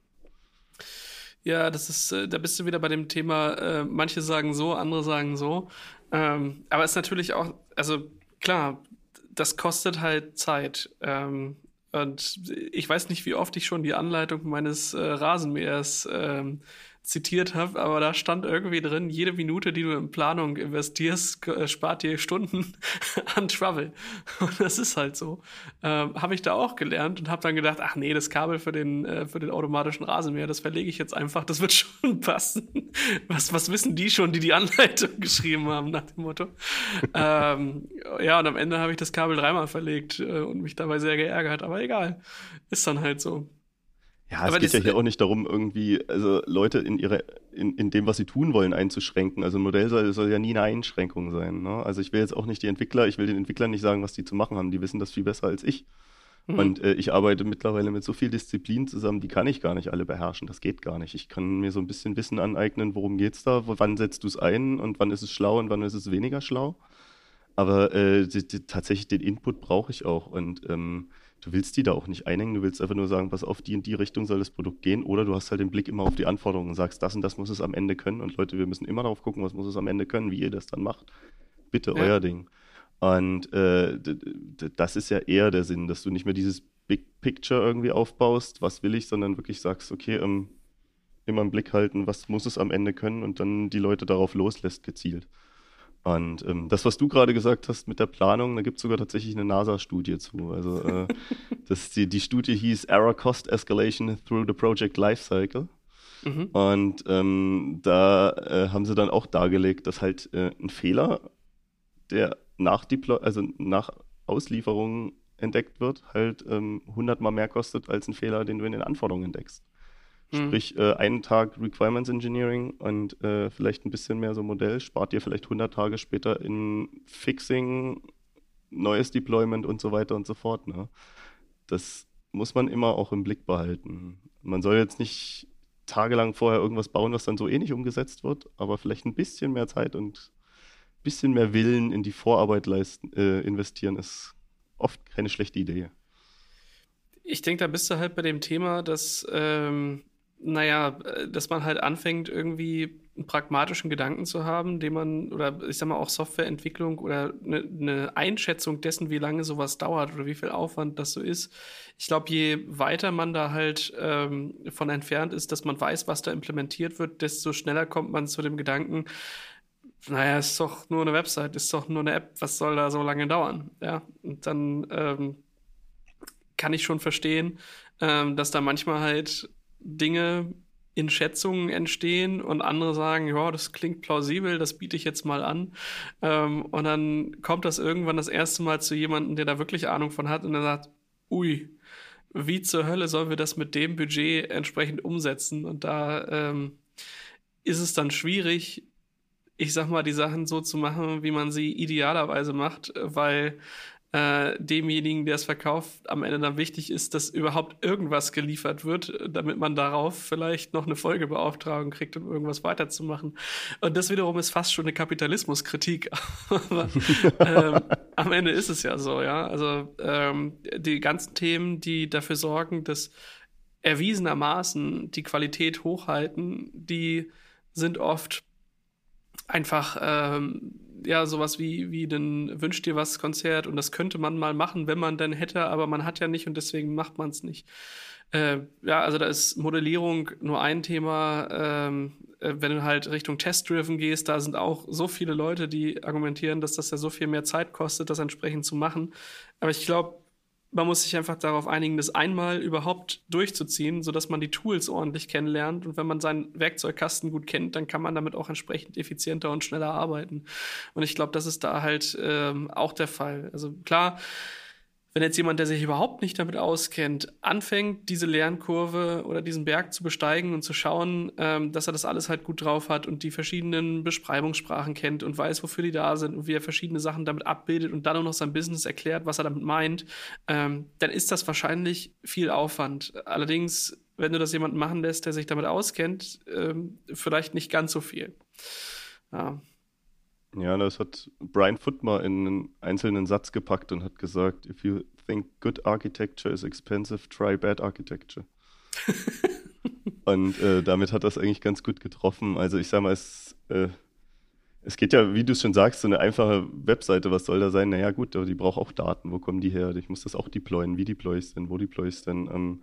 Ja, das ist, äh, da bist du wieder bei dem Thema, äh, manche sagen so, andere sagen so. Ähm, aber es ist natürlich auch, also klar, das kostet halt Zeit. Ähm, und ich weiß nicht, wie oft ich schon die Anleitung meines äh, Rasenmähers ähm, zitiert habe, aber da stand irgendwie drin, jede Minute, die du in Planung investierst, äh, spart dir Stunden [LAUGHS] an Trouble. Und das ist halt so. Ähm, habe ich da auch gelernt und habe dann gedacht, ach nee, das Kabel für den, äh, für den automatischen Rasenmäher, das verlege ich jetzt einfach, das wird [LAUGHS] schon passen. Was, was wissen die schon, die die Anleitung [LAUGHS] geschrieben haben, nach dem Motto. ähm, ja, und am Ende habe ich das Kabel dreimal verlegt äh, und mich dabei sehr geärgert, aber egal. Ist dann halt so. Ja, es aber geht ja hier auch nicht darum, irgendwie, also Leute in ihre, in, in dem, was sie tun wollen, einzuschränken. Also ein Modell soll, soll ja nie eine Einschränkung sein. Ne? Also ich will jetzt auch nicht die Entwickler, ich will den Entwicklern nicht sagen, was die zu machen haben. Die wissen das viel besser als ich. Mhm. Und äh, ich arbeite mittlerweile mit so viel Disziplin zusammen, die kann ich gar nicht alle beherrschen. Das geht gar nicht. Ich kann mir so ein bisschen Wissen aneignen, worum geht's da, wann setzt du es ein und wann ist es schlau und wann ist es weniger schlau. Aber äh, die, die, tatsächlich den Input brauche ich auch. Und ähm, du willst die da auch nicht einhängen, du willst einfach nur sagen, pass auf, die in die Richtung soll das Produkt gehen oder du hast halt den Blick immer auf die Anforderungen und sagst, das und das muss es am Ende können und Leute, wir müssen immer darauf gucken, was muss es am Ende können, wie ihr das dann macht. Bitte, ja. euer Ding. Und äh, das ist ja eher der Sinn, dass du nicht mehr dieses Big Picture irgendwie aufbaust, was will ich, sondern wirklich sagst, okay, ähm, immer im Blick halten, was muss es am Ende können und dann die Leute darauf loslässt gezielt. Und ähm, das, was du gerade gesagt hast mit der Planung, da gibt es sogar tatsächlich eine NASA-Studie zu. Also äh, [LAUGHS] das, die, die Studie hieß Error Cost Escalation Through the Project Lifecycle. Mhm. Und ähm, da äh, haben sie dann auch dargelegt, dass halt äh, ein Fehler, der nach Deploy also nach Auslieferung entdeckt wird, halt ähm, 100 mal mehr kostet als ein Fehler, den du in den Anforderungen entdeckst. Mhm. Sprich, äh, einen Tag Requirements Engineering und äh, vielleicht ein bisschen mehr so Modell spart dir vielleicht 100 Tage später in Fixing, neues Deployment und so weiter und so fort. Ne? Das muss man immer auch im Blick behalten. Man soll jetzt nicht tagelang vorher irgendwas bauen, was dann so eh nicht umgesetzt wird, aber vielleicht ein bisschen mehr Zeit und ein bisschen mehr Willen in die Vorarbeit leisten, äh, investieren, ist oft keine schlechte Idee. Ich denke, da bist du halt bei dem Thema, dass ähm, naja, äh, dass man halt anfängt, irgendwie einen pragmatischen Gedanken zu haben, den man, oder ich sag mal auch Softwareentwicklung oder eine, eine Einschätzung dessen, wie lange sowas dauert oder wie viel Aufwand das so ist. Ich glaube, je weiter man da halt ähm, von entfernt ist, dass man weiß, was da implementiert wird, desto schneller kommt man zu dem Gedanken, naja, ist doch nur eine Website, ist doch nur eine App, was soll da so lange dauern? Ja, und dann ähm, kann ich schon verstehen, ähm, dass da manchmal halt Dinge in Schätzungen entstehen und andere sagen, ja, das klingt plausibel, das biete ich jetzt mal an. Ähm, und dann kommt das irgendwann das erste Mal zu jemandem, der da wirklich Ahnung von hat und der sagt, ui, wie zur Hölle sollen wir das mit dem Budget entsprechend umsetzen? Und da ähm, ist es dann schwierig, ich sag mal, die Sachen so zu machen, wie man sie idealerweise macht, weil äh, demjenigen, der es verkauft, am Ende dann wichtig ist, dass überhaupt irgendwas geliefert wird, damit man darauf vielleicht noch eine Folgebeauftragung kriegt, um irgendwas weiterzumachen. Und das wiederum ist fast schon eine Kapitalismuskritik. [LAUGHS] Ähm, am Ende ist es ja so, ja. Also ähm, die ganzen Themen, die dafür sorgen, dass erwiesenermaßen die Qualität hochhalten, die sind oft einfach ähm, ja sowas wie, wie den Wünsch dir was Konzert und das könnte man mal machen, wenn man denn hätte, aber man hat ja nicht und deswegen macht man es nicht. Äh, ja, also da ist Modellierung nur ein Thema. Ähm, äh, wenn du halt Richtung Test-Driven gehst, da sind auch so viele Leute, die argumentieren, dass das ja so viel mehr Zeit kostet, das entsprechend zu machen. Aber ich glaube, man muss sich einfach darauf einigen, das einmal überhaupt durchzuziehen, sodass man die Tools ordentlich kennenlernt. Und wenn man seinen Werkzeugkasten gut kennt, dann kann man damit auch entsprechend effizienter und schneller arbeiten. Und ich glaube, das ist da halt ähm, auch der Fall. Also klar, wenn jetzt jemand, der sich überhaupt nicht damit auskennt, anfängt, diese Lernkurve oder diesen Berg zu besteigen und zu schauen, ähm, dass er das alles halt gut drauf hat und die verschiedenen Beschreibungssprachen kennt und weiß, wofür die da sind und wie er verschiedene Sachen damit abbildet und dann auch noch sein Business erklärt, was er damit meint, ähm, dann ist das wahrscheinlich viel Aufwand. Allerdings, wenn du das jemanden machen lässt, der sich damit auskennt, ähm, vielleicht nicht ganz so viel. Ja. Ja, das hat Brian Footmer in einen einzelnen Satz gepackt und hat gesagt, if you think good architecture is expensive, try bad architecture. [LAUGHS] und äh, damit hat das eigentlich ganz gut getroffen. Also ich sag mal, es, äh, es geht ja, wie du es schon sagst, so eine einfache Webseite, was soll da sein? Naja gut, aber die braucht auch Daten. Wo kommen die her? Ich muss das auch deployen. Wie deploy ich denn? Wo deploy ich denn? Ähm,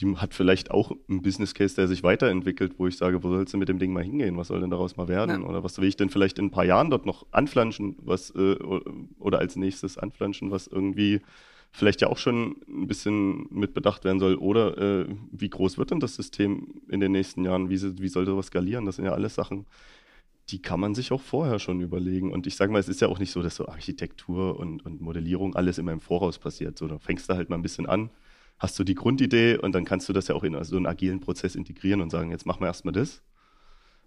die hat vielleicht auch einen Business Case, der sich weiterentwickelt, wo ich sage, wo sollst du mit dem Ding mal hingehen? Was soll denn daraus mal werden? Ja. Oder was will ich denn vielleicht in ein paar Jahren dort noch anflanschen, was äh, oder als nächstes anflanschen, was irgendwie vielleicht ja auch schon ein bisschen mit bedacht werden soll. Oder äh, wie groß wird denn das System in den nächsten Jahren? Wie, wie soll sowas skalieren? Das sind ja alles Sachen, die kann man sich auch vorher schon überlegen. Und ich sage mal, es ist ja auch nicht so, dass so Architektur und, und Modellierung alles immer im Voraus passiert. So, da fängst du halt mal ein bisschen an hast du die Grundidee und dann kannst du das ja auch in so einen agilen Prozess integrieren und sagen, jetzt machen wir erstmal das.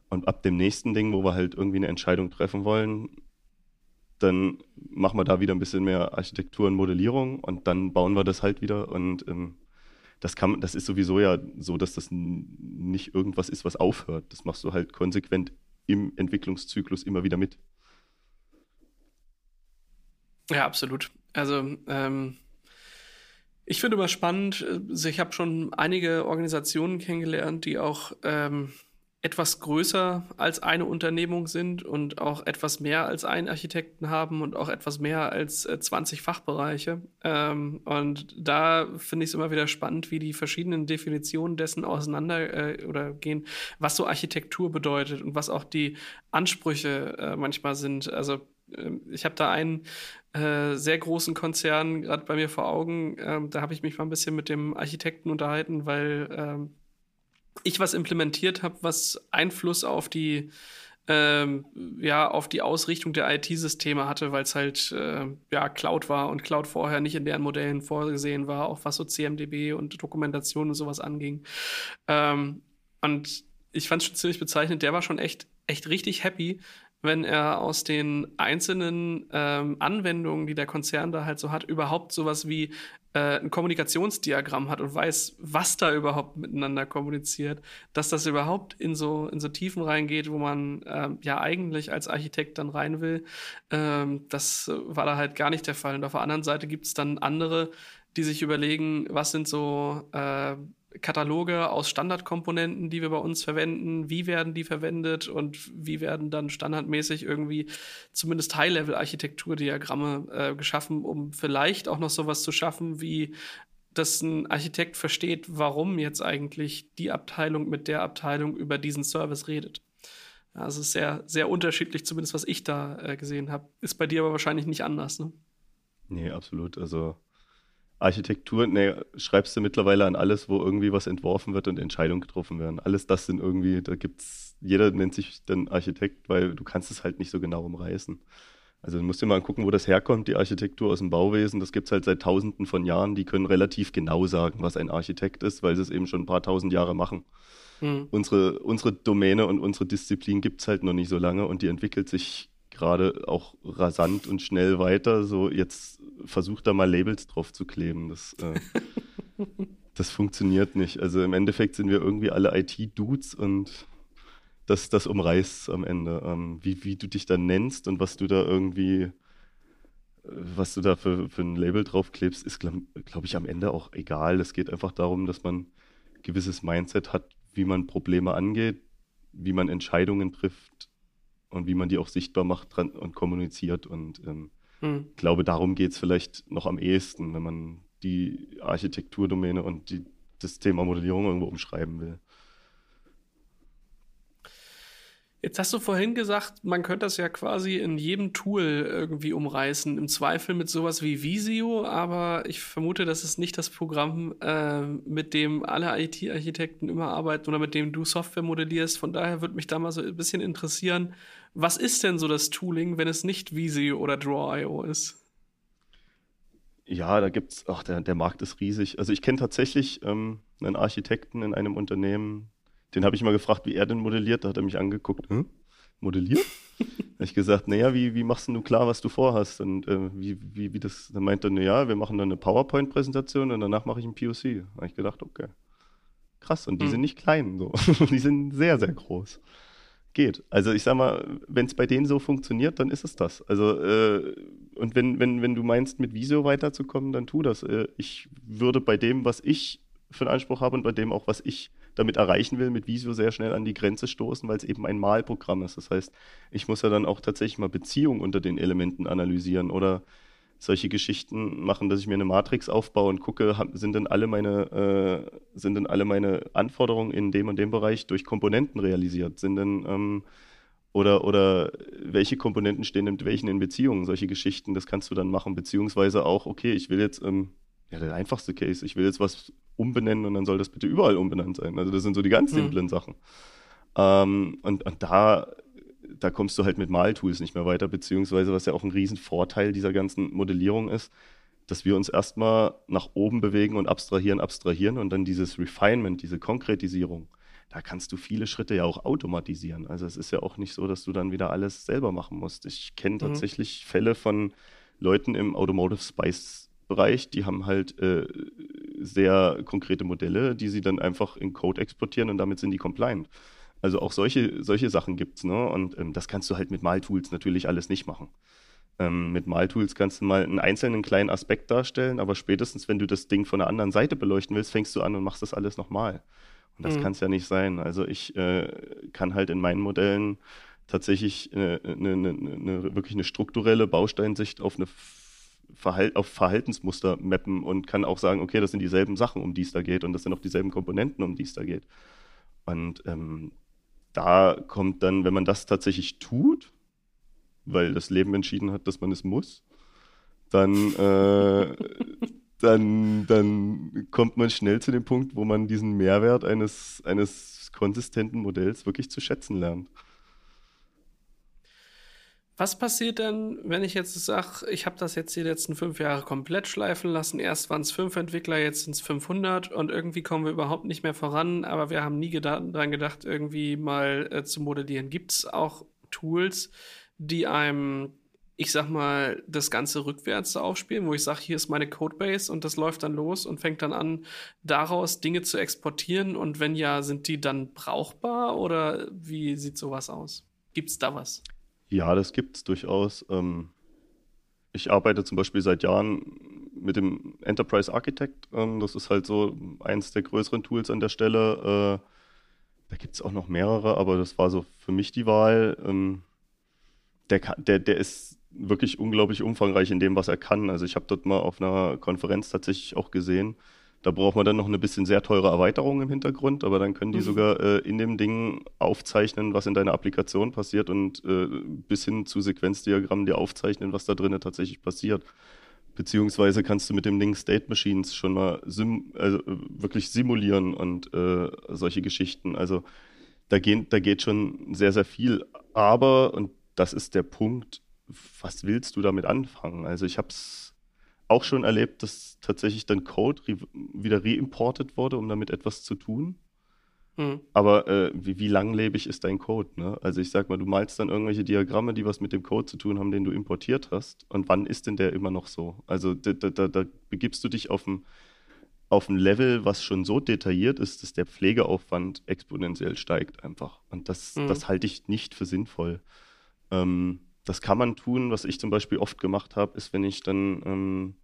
Und ab dem nächsten Ding, wo wir halt irgendwie eine Entscheidung treffen wollen, dann machen wir da wieder ein bisschen mehr Architektur und Modellierung und dann bauen wir das halt wieder und ähm, das kann, das ist sowieso ja so, dass das nicht irgendwas ist, was aufhört. Das machst du halt konsequent im Entwicklungszyklus immer wieder mit. Ja, absolut. Also ähm, ich finde immer spannend, also ich habe schon einige Organisationen kennengelernt, die auch ähm, etwas größer als eine Unternehmung sind und auch etwas mehr als einen Architekten haben und auch etwas mehr als äh, 20 Fachbereiche. Ähm, und da finde ich es immer wieder spannend, wie die verschiedenen Definitionen dessen auseinander äh, oder gehen, was so Architektur bedeutet und was auch die Ansprüche äh, manchmal sind. Also ähm, ich habe da einen äh, sehr großen Konzern gerade bei mir vor Augen. Ähm, da habe ich mich mal ein bisschen mit dem Architekten unterhalten, weil ähm, ich was implementiert habe, was Einfluss auf die ähm, ja auf die Ausrichtung der IT-Systeme hatte, weil es halt äh, ja Cloud war und Cloud vorher nicht in deren Modellen vorgesehen war, auch was so CMDB und Dokumentation und sowas anging. Ähm, und ich fand es schon ziemlich bezeichnend, der war schon echt, echt richtig happy, wenn er aus den einzelnen ähm, Anwendungen, die der Konzern da halt so hat, überhaupt sowas wie äh, ein Kommunikationsdiagramm hat und weiß, was da überhaupt miteinander kommuniziert, dass das überhaupt in so, in so Tiefen reingeht, wo man ähm, ja eigentlich als Architekt dann rein will. Ähm, das war da halt gar nicht der Fall. Und auf der anderen Seite gibt es dann andere, die sich überlegen, was sind so äh, Kataloge aus Standardkomponenten, die wir bei uns verwenden, wie werden die verwendet und wie werden dann standardmäßig irgendwie zumindest High-Level-Architekturdiagramme äh, geschaffen, um vielleicht auch noch sowas zu schaffen, wie dass ein Architekt versteht, warum jetzt eigentlich die Abteilung mit der Abteilung über diesen Service redet. Also sehr, sehr unterschiedlich, zumindest was ich da äh, gesehen habe. Ist bei dir aber wahrscheinlich nicht anders, ne? Nee, absolut. Also Architektur, nee, schreibst du mittlerweile an alles, wo irgendwie was entworfen wird und Entscheidungen getroffen werden. Alles das sind irgendwie, da gibt's, jeder nennt sich dann Architekt, weil du kannst es halt nicht so genau umreißen. Also du musst dir mal gucken, wo das herkommt, die Architektur aus dem Bauwesen. Das gibt's halt seit tausenden von Jahren. Die können relativ genau sagen, was ein Architekt ist, weil sie es eben schon ein paar tausend Jahre machen. Mhm. Unsere, unsere Domäne und unsere Disziplin gibt's halt noch nicht so lange und die entwickelt sich gerade auch rasant und schnell weiter. So, jetzt versucht da mal Labels drauf zu kleben. Das, äh, [LAUGHS] das funktioniert nicht. Also im Endeffekt sind wir irgendwie alle IT-Dudes und das, das umreißt am Ende. Ähm, wie, wie du dich da nennst und was du da irgendwie, äh, was du da für, für ein Label draufklebst, ist, glaube glaub ich, am Ende auch egal. Es geht einfach darum, dass man ein gewisses Mindset hat, wie man Probleme angeht, wie man Entscheidungen trifft und wie man die auch sichtbar macht und kommuniziert. Und ähm, hm. ich glaube, darum geht es vielleicht noch am ehesten, wenn man die Architekturdomäne und die, das Thema Modellierung irgendwo umschreiben will. Jetzt hast du vorhin gesagt, man könnte das ja quasi in jedem Tool irgendwie umreißen. Im Zweifel mit sowas wie Visio, aber ich vermute, das ist nicht das Programm, äh, mit dem alle IT-Architekten immer arbeiten oder mit dem du Software modellierst. Von daher würde mich da mal so ein bisschen interessieren, was ist denn so das Tooling, wenn es nicht Visio oder Draw.io ist? Ja, da gibt's, ach, der, der Markt ist riesig. Also ich kenne tatsächlich ähm, einen Architekten in einem Unternehmen, den habe ich mal gefragt, wie er denn modelliert. Da hat er mich angeguckt, hm? modelliert? [LAUGHS] habe ich gesagt, naja, wie, wie machst du klar, was du vorhast? Und äh, wie, wie, wie das, dann meinte er, naja, wir machen dann eine PowerPoint-Präsentation und danach mache ich ein POC. Da habe ich gedacht, okay. Krass, und die hm. sind nicht klein, so. [LAUGHS] die sind sehr, sehr groß. Geht. Also ich sag mal, wenn es bei denen so funktioniert, dann ist es das. Also, äh, und wenn, wenn, wenn du meinst, mit Visio weiterzukommen, dann tu das. Äh, ich würde bei dem, was ich für einen Anspruch habe und bei dem auch, was ich damit erreichen will, mit Visio sehr schnell an die Grenze stoßen, weil es eben ein Malprogramm ist. Das heißt, ich muss ja dann auch tatsächlich mal Beziehungen unter den Elementen analysieren oder solche Geschichten machen, dass ich mir eine Matrix aufbaue und gucke, sind denn alle meine, äh, sind denn alle meine Anforderungen in dem und dem Bereich durch Komponenten realisiert? Sind denn ähm, oder, oder welche Komponenten stehen mit welchen in Beziehungen? Solche Geschichten, das kannst du dann machen, beziehungsweise auch, okay, ich will jetzt ähm, ja, der einfachste Case. Ich will jetzt was umbenennen und dann soll das bitte überall umbenannt sein. Also das sind so die ganz hm. simplen mhm. Sachen. Ähm, und, und da, da kommst du halt mit Maltools nicht mehr weiter, beziehungsweise was ja auch ein Riesenvorteil dieser ganzen Modellierung ist, dass wir uns erstmal nach oben bewegen und abstrahieren, abstrahieren und dann dieses Refinement, diese Konkretisierung, da kannst du viele Schritte ja auch automatisieren. Also es ist ja auch nicht so, dass du dann wieder alles selber machen musst. Ich kenne mhm. tatsächlich mhm. Fälle von Leuten im Automotive Spice Bereich, die haben halt äh, sehr konkrete Modelle, die sie dann einfach in Code exportieren und damit sind die compliant. Also auch solche, solche Sachen gibt es. Ne? Und ähm, das kannst du halt mit Maltools natürlich alles nicht machen. Ähm, mit Maltools kannst du mal einen einzelnen kleinen Aspekt darstellen, aber spätestens, wenn du das Ding von der anderen Seite beleuchten willst, fängst du an und machst das alles nochmal. Und das mhm. kann es ja nicht sein. Also ich äh, kann halt in meinen Modellen tatsächlich äh, eine, eine, eine, wirklich eine strukturelle Bausteinsicht auf eine Verhalt, auf Verhaltensmuster mappen und kann auch sagen, okay, das sind dieselben Sachen, um die es da geht und das sind auch dieselben Komponenten, um die es da geht. Und ähm, da kommt dann, wenn man das tatsächlich tut, weil das Leben entschieden hat, dass man es muss, dann, äh, [LAUGHS] dann, dann kommt man schnell zu dem Punkt, wo man diesen Mehrwert eines, eines konsistenten Modells wirklich zu schätzen lernt. Was passiert denn, wenn ich jetzt sage, ich habe das jetzt die letzten fünf Jahre komplett schleifen lassen? Erst waren es fünf Entwickler, jetzt sind es 500 und irgendwie kommen wir überhaupt nicht mehr voran, aber wir haben nie daran gedacht, irgendwie mal äh, zu modellieren. Gibt es auch Tools, die einem, ich sag mal, das Ganze rückwärts aufspielen, wo ich sage, hier ist meine Codebase und das läuft dann los und fängt dann an, daraus Dinge zu exportieren? Und wenn ja, sind die dann brauchbar oder wie sieht sowas aus? Gibt es da was? Ja, das gibt es durchaus. Ähm, ich arbeite zum Beispiel seit Jahren mit dem Enterprise Architect. Ähm, das ist halt so eins der größeren Tools an der Stelle. Äh, da gibt es auch noch mehrere, aber das war so für mich die Wahl. Ähm, der, der, der ist wirklich unglaublich umfangreich in dem, was er kann. Also ich habe dort mal auf einer Konferenz tatsächlich auch gesehen, da braucht man dann noch eine bisschen sehr teure Erweiterung im Hintergrund, aber dann können die mhm. sogar äh, in dem Ding aufzeichnen, was in deiner Applikation passiert und äh, bis hin zu Sequenzdiagrammen dir aufzeichnen, was da drinnen tatsächlich passiert. Beziehungsweise kannst du mit dem Ding State Machines schon mal sim also wirklich simulieren und äh, solche Geschichten. Also da, gehen, da geht schon sehr, sehr viel. Aber, und das ist der Punkt, was willst du damit anfangen? Also ich habe es auch schon erlebt, dass tatsächlich dann Code re wieder reimportet wurde, um damit etwas zu tun. Mhm. Aber äh, wie, wie langlebig ist dein Code? Ne? Also ich sag mal, du malst dann irgendwelche Diagramme, die was mit dem Code zu tun haben, den du importiert hast. Und wann ist denn der immer noch so? Also da, da, da begibst du dich auf ein, auf ein Level, was schon so detailliert ist, dass der Pflegeaufwand exponentiell steigt einfach. Und das, mhm. das halte ich nicht für sinnvoll. Ähm, das kann man tun. Was ich zum Beispiel oft gemacht habe, ist, wenn ich dann ähm,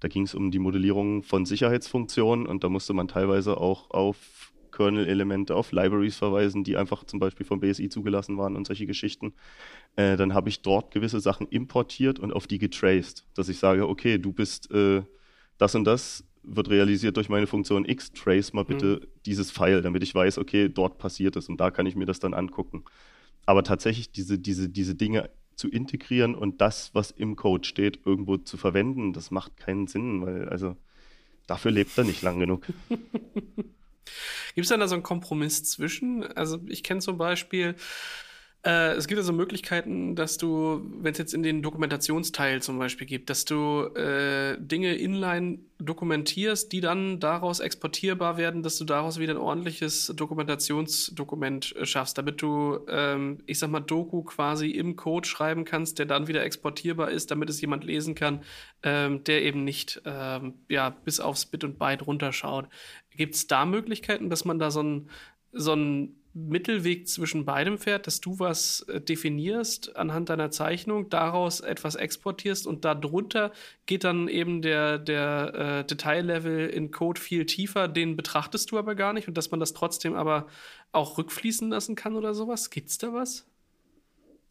da ging es um die Modellierung von Sicherheitsfunktionen und da musste man teilweise auch auf Kernel-Elemente, auf Libraries verweisen, die einfach zum Beispiel vom BSI zugelassen waren und solche Geschichten. Äh, dann habe ich dort gewisse Sachen importiert und auf die getraced, dass ich sage, okay, du bist äh, das und das wird realisiert durch meine Funktion X, trace mal bitte mhm. dieses File, damit ich weiß, okay, dort passiert es und da kann ich mir das dann angucken. Aber tatsächlich diese, diese, diese Dinge zu integrieren und das, was im Code steht, irgendwo zu verwenden, das macht keinen Sinn, weil also dafür lebt er nicht lang genug. [LAUGHS] Gibt es dann da so einen Kompromiss zwischen? Also ich kenne zum Beispiel äh, es gibt also Möglichkeiten, dass du, wenn es jetzt in den Dokumentationsteil zum Beispiel gibt, dass du äh, Dinge inline dokumentierst, die dann daraus exportierbar werden, dass du daraus wieder ein ordentliches Dokumentationsdokument äh, schaffst, damit du, ähm, ich sag mal, Doku quasi im Code schreiben kannst, der dann wieder exportierbar ist, damit es jemand lesen kann, ähm, der eben nicht ähm, ja, bis aufs Bit und Byte runterschaut. Gibt es da Möglichkeiten, dass man da so ein so ein Mittelweg zwischen beidem fährt, dass du was äh, definierst anhand deiner Zeichnung, daraus etwas exportierst und darunter geht dann eben der, der äh, Detaillevel in Code viel tiefer, den betrachtest du aber gar nicht und dass man das trotzdem aber auch rückfließen lassen kann oder sowas? Gibt's da was?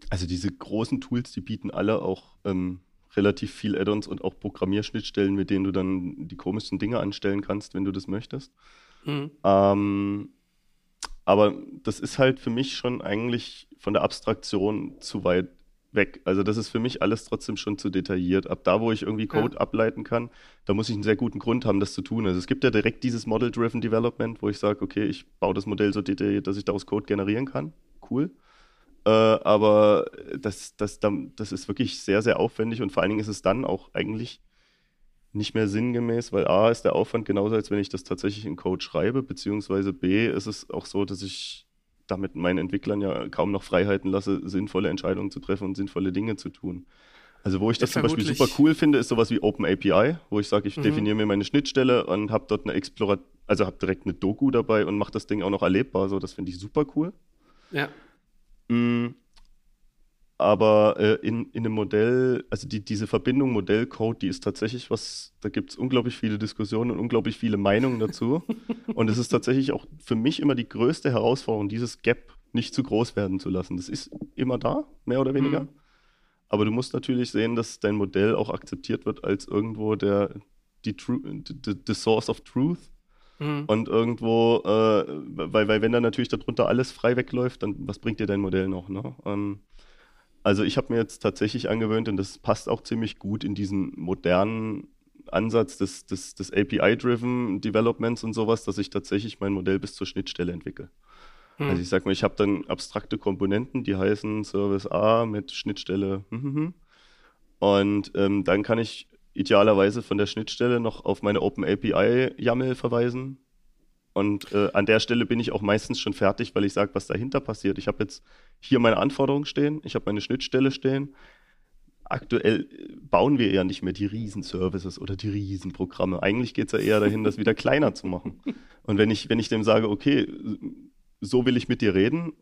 Also diese großen Tools, die bieten alle auch ähm, relativ viel Add-ons und auch Programmierschnittstellen, mit denen du dann die komischsten Dinge anstellen kannst, wenn du das möchtest. Mhm. Ähm, aber das ist halt für mich schon eigentlich von der Abstraktion zu weit weg. Also das ist für mich alles trotzdem schon zu detailliert. Ab da, wo ich irgendwie Code ja. ableiten kann, da muss ich einen sehr guten Grund haben, das zu tun. Also es gibt ja direkt dieses Model-Driven Development, wo ich sage, okay, ich baue das Modell so detailliert, dass ich daraus Code generieren kann. Cool. Äh, aber das, das, das ist wirklich sehr, sehr aufwendig und vor allen Dingen ist es dann auch eigentlich nicht mehr sinngemäß, weil A ist der Aufwand genauso, als wenn ich das tatsächlich in Code schreibe, beziehungsweise B ist es auch so, dass ich damit meinen Entwicklern ja kaum noch Freiheiten lasse, sinnvolle Entscheidungen zu treffen und sinnvolle Dinge zu tun. Also wo ich das ja, zum Beispiel super cool finde, ist sowas wie Open API, wo ich sage, ich mhm. definiere mir meine Schnittstelle und habe dort eine Explorat, also habe direkt eine Doku dabei und mache das Ding auch noch erlebbar. So, das finde ich super cool. Ja. Mm, aber äh, in, in einem Modell, also die, diese Verbindung Modellcode, die ist tatsächlich was, da gibt es unglaublich viele Diskussionen und unglaublich viele Meinungen dazu. [LAUGHS] und es ist tatsächlich auch für mich immer die größte Herausforderung, dieses Gap nicht zu groß werden zu lassen. Das ist immer da, mehr oder weniger. Mhm. Aber du musst natürlich sehen, dass dein Modell auch akzeptiert wird als irgendwo der die, True, the, the Source of Truth. Mhm. Und irgendwo, äh, weil, weil wenn dann natürlich darunter alles frei wegläuft, dann was bringt dir dein Modell noch? Ne? Ähm, also ich habe mir jetzt tatsächlich angewöhnt, und das passt auch ziemlich gut in diesen modernen Ansatz des, des, des API-driven Developments und sowas, dass ich tatsächlich mein Modell bis zur Schnittstelle entwickle. Hm. Also ich sag mal, ich habe dann abstrakte Komponenten, die heißen Service A mit Schnittstelle. Hm, hm, hm. Und ähm, dann kann ich idealerweise von der Schnittstelle noch auf meine Open API YAML verweisen. Und äh, an der Stelle bin ich auch meistens schon fertig, weil ich sage, was dahinter passiert. Ich habe jetzt hier meine Anforderungen stehen, ich habe meine Schnittstelle stehen. Aktuell äh, bauen wir eher nicht mehr die Riesenservices oder die Riesenprogramme. Eigentlich geht es ja eher dahin, das wieder kleiner zu machen. Und wenn ich, wenn ich dem sage, okay, so will ich mit dir reden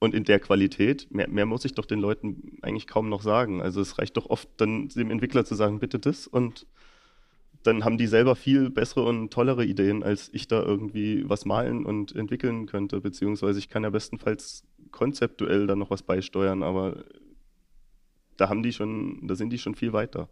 und in der Qualität, mehr, mehr muss ich doch den Leuten eigentlich kaum noch sagen. Also es reicht doch oft dann dem Entwickler zu sagen, bitte das und dann haben die selber viel bessere und tollere Ideen, als ich da irgendwie was malen und entwickeln könnte. Beziehungsweise ich kann ja bestenfalls konzeptuell dann noch was beisteuern, aber da haben die schon, da sind die schon viel weiter.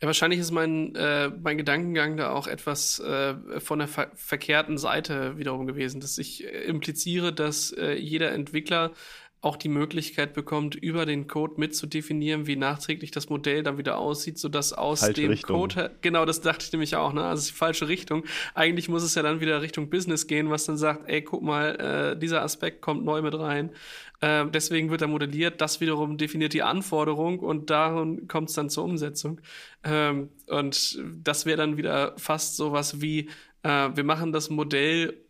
Ja, wahrscheinlich ist mein, äh, mein Gedankengang da auch etwas äh, von der ver verkehrten Seite wiederum gewesen, dass ich äh, impliziere, dass äh, jeder Entwickler auch die Möglichkeit bekommt, über den Code mitzudefinieren, wie nachträglich das Modell dann wieder aussieht, sodass aus falsche dem Richtung. Code, genau, das dachte ich nämlich auch, ne? Also die falsche Richtung. Eigentlich muss es ja dann wieder Richtung Business gehen, was dann sagt, ey, guck mal, äh, dieser Aspekt kommt neu mit rein. Äh, deswegen wird er modelliert, das wiederum definiert die Anforderung und darum kommt es dann zur Umsetzung. Ähm, und das wäre dann wieder fast sowas wie, äh, wir machen das Modell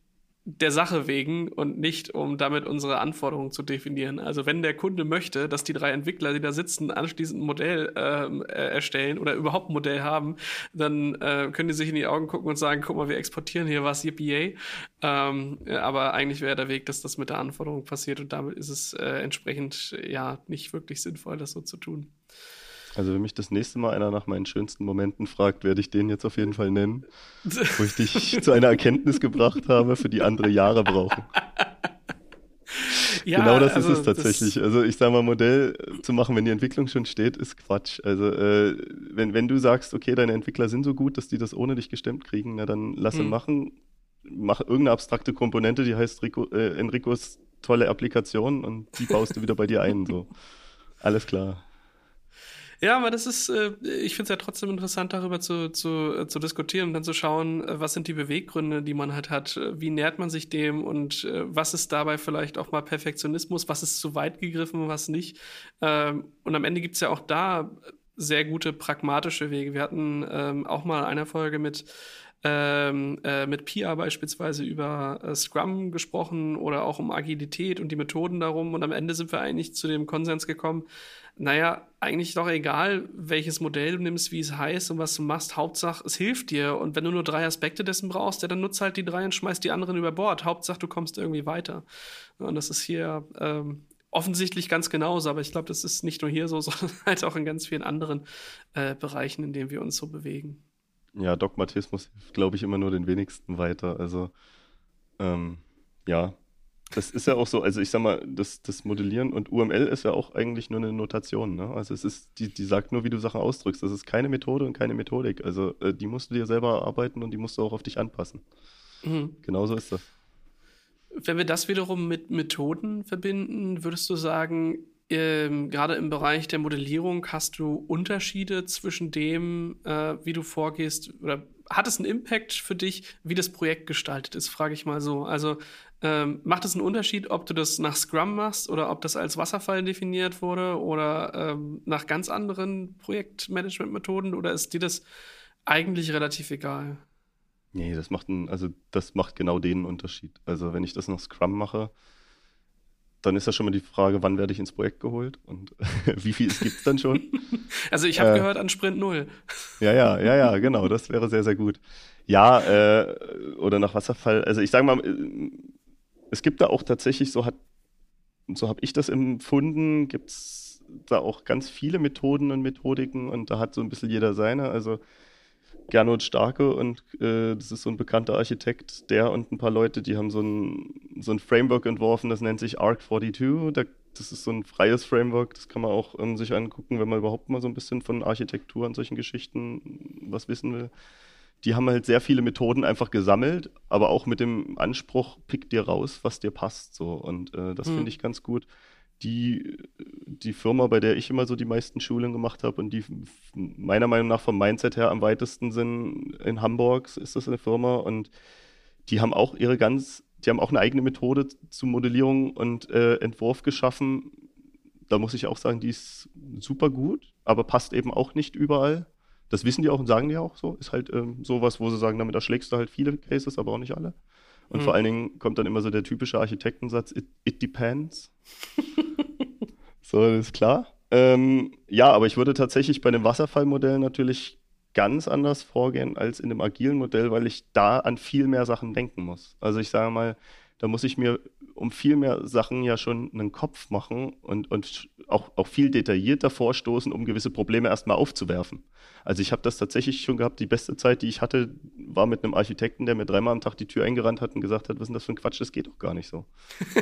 der Sache wegen und nicht, um damit unsere Anforderungen zu definieren. Also wenn der Kunde möchte, dass die drei Entwickler, die da sitzen, anschließend ein Modell ähm, äh, erstellen oder überhaupt ein Modell haben, dann äh, können die sich in die Augen gucken und sagen, guck mal, wir exportieren hier was, yippie ähm, Aber eigentlich wäre der Weg, dass das mit der Anforderung passiert und damit ist es äh, entsprechend ja nicht wirklich sinnvoll, das so zu tun. Also wenn mich das nächste Mal einer nach meinen schönsten Momenten fragt, werde ich den jetzt auf jeden Fall nennen, wo ich dich [LAUGHS] zu einer Erkenntnis gebracht habe, für die andere Jahre brauchen. Ja, genau das also ist es tatsächlich. Also ich sage mal, Modell zu machen, wenn die Entwicklung schon steht, ist Quatsch. Also äh, wenn, wenn du sagst, okay, deine Entwickler sind so gut, dass die das ohne dich gestemmt kriegen, na dann lass ihn machen. Mach irgendeine abstrakte Komponente, die heißt Rico, äh, Enricos tolle Applikation und die baust du wieder bei dir ein. So. [LAUGHS] Alles klar. Ja, aber das ist, äh, ich finde es ja trotzdem interessant, darüber zu, zu, äh, zu diskutieren und dann zu schauen, äh, was sind die Beweggründe, die man halt hat, wie nähert man sich dem und äh, was ist dabei vielleicht auch mal Perfektionismus, was ist zu weit gegriffen, was nicht. Ähm, und am Ende gibt's ja auch da sehr gute pragmatische Wege. Wir hatten ähm, auch mal eine Folge mit ähm, äh, mit Pia beispielsweise über äh, Scrum gesprochen oder auch um Agilität und die Methoden darum. Und am Ende sind wir eigentlich zu dem Konsens gekommen, naja, eigentlich doch egal, welches Modell du nimmst, wie es heißt und was du machst. Hauptsache, es hilft dir. Und wenn du nur drei Aspekte dessen brauchst, ja, dann nutzt halt die drei und schmeißt die anderen über Bord. Hauptsache, du kommst irgendwie weiter. Und das ist hier ähm, offensichtlich ganz genauso. Aber ich glaube, das ist nicht nur hier so, [LAUGHS] sondern halt auch in ganz vielen anderen äh, Bereichen, in denen wir uns so bewegen. Ja, Dogmatismus hilft, glaube ich, immer nur den wenigsten weiter. Also, ähm, ja, das ist ja auch so, also ich sag mal, das, das Modellieren und UML ist ja auch eigentlich nur eine Notation, ne? Also es ist, die, die sagt nur, wie du Sachen ausdrückst. Das ist keine Methode und keine Methodik. Also äh, die musst du dir selber erarbeiten und die musst du auch auf dich anpassen. Mhm. Genauso ist das. Wenn wir das wiederum mit Methoden verbinden, würdest du sagen, ähm, gerade im Bereich der Modellierung hast du Unterschiede zwischen dem, äh, wie du vorgehst, oder hat es einen Impact für dich, wie das Projekt gestaltet ist, frage ich mal so. Also ähm, macht es einen Unterschied, ob du das nach Scrum machst oder ob das als Wasserfall definiert wurde oder ähm, nach ganz anderen Projektmanagement-Methoden oder ist dir das eigentlich relativ egal? Nee, das macht einen, also das macht genau den Unterschied. Also wenn ich das nach Scrum mache, dann ist ja schon mal die Frage, wann werde ich ins Projekt geholt und [LAUGHS] wie viel gibt es dann schon? [LAUGHS] also ich habe äh, gehört an Sprint 0. [LAUGHS] ja, ja, ja, ja, genau, das wäre sehr, sehr gut. Ja, äh, oder nach Wasserfall, also ich sage mal, äh, es gibt da auch tatsächlich, so hat, so habe ich das empfunden, gibt es da auch ganz viele Methoden und Methodiken und da hat so ein bisschen jeder seine. Also Gernot Starke und äh, das ist so ein bekannter Architekt, der und ein paar Leute, die haben so ein, so ein Framework entworfen, das nennt sich ARC42. Da, das ist so ein freies Framework, das kann man auch ähm, sich angucken, wenn man überhaupt mal so ein bisschen von Architektur und solchen Geschichten was wissen will. Die haben halt sehr viele Methoden einfach gesammelt, aber auch mit dem Anspruch, pick dir raus, was dir passt. So. Und äh, das mhm. finde ich ganz gut die, die Firma, bei der ich immer so die meisten Schulungen gemacht habe und die meiner Meinung nach vom Mindset her am weitesten sind in Hamburg, ist das eine Firma und die haben auch ihre ganz die haben auch eine eigene Methode zu Modellierung und äh, Entwurf geschaffen. Da muss ich auch sagen, die ist super gut, aber passt eben auch nicht überall. Das wissen die auch und sagen die auch so. Ist halt ähm, sowas, wo sie sagen, damit erschlägst du halt viele Cases, aber auch nicht alle. Und mhm. vor allen Dingen kommt dann immer so der typische Architektensatz, it, it depends. [LAUGHS] so, das ist klar. Ähm, ja, aber ich würde tatsächlich bei einem Wasserfallmodell natürlich ganz anders vorgehen als in einem agilen Modell, weil ich da an viel mehr Sachen denken muss. Also ich sage mal, da muss ich mir um viel mehr Sachen ja schon einen Kopf machen und, und auch, auch viel detaillierter vorstoßen, um gewisse Probleme erstmal aufzuwerfen. Also ich habe das tatsächlich schon gehabt. Die beste Zeit, die ich hatte, war mit einem Architekten, der mir dreimal am Tag die Tür eingerannt hat und gesagt hat, was ist denn das für ein Quatsch, das geht doch gar nicht so.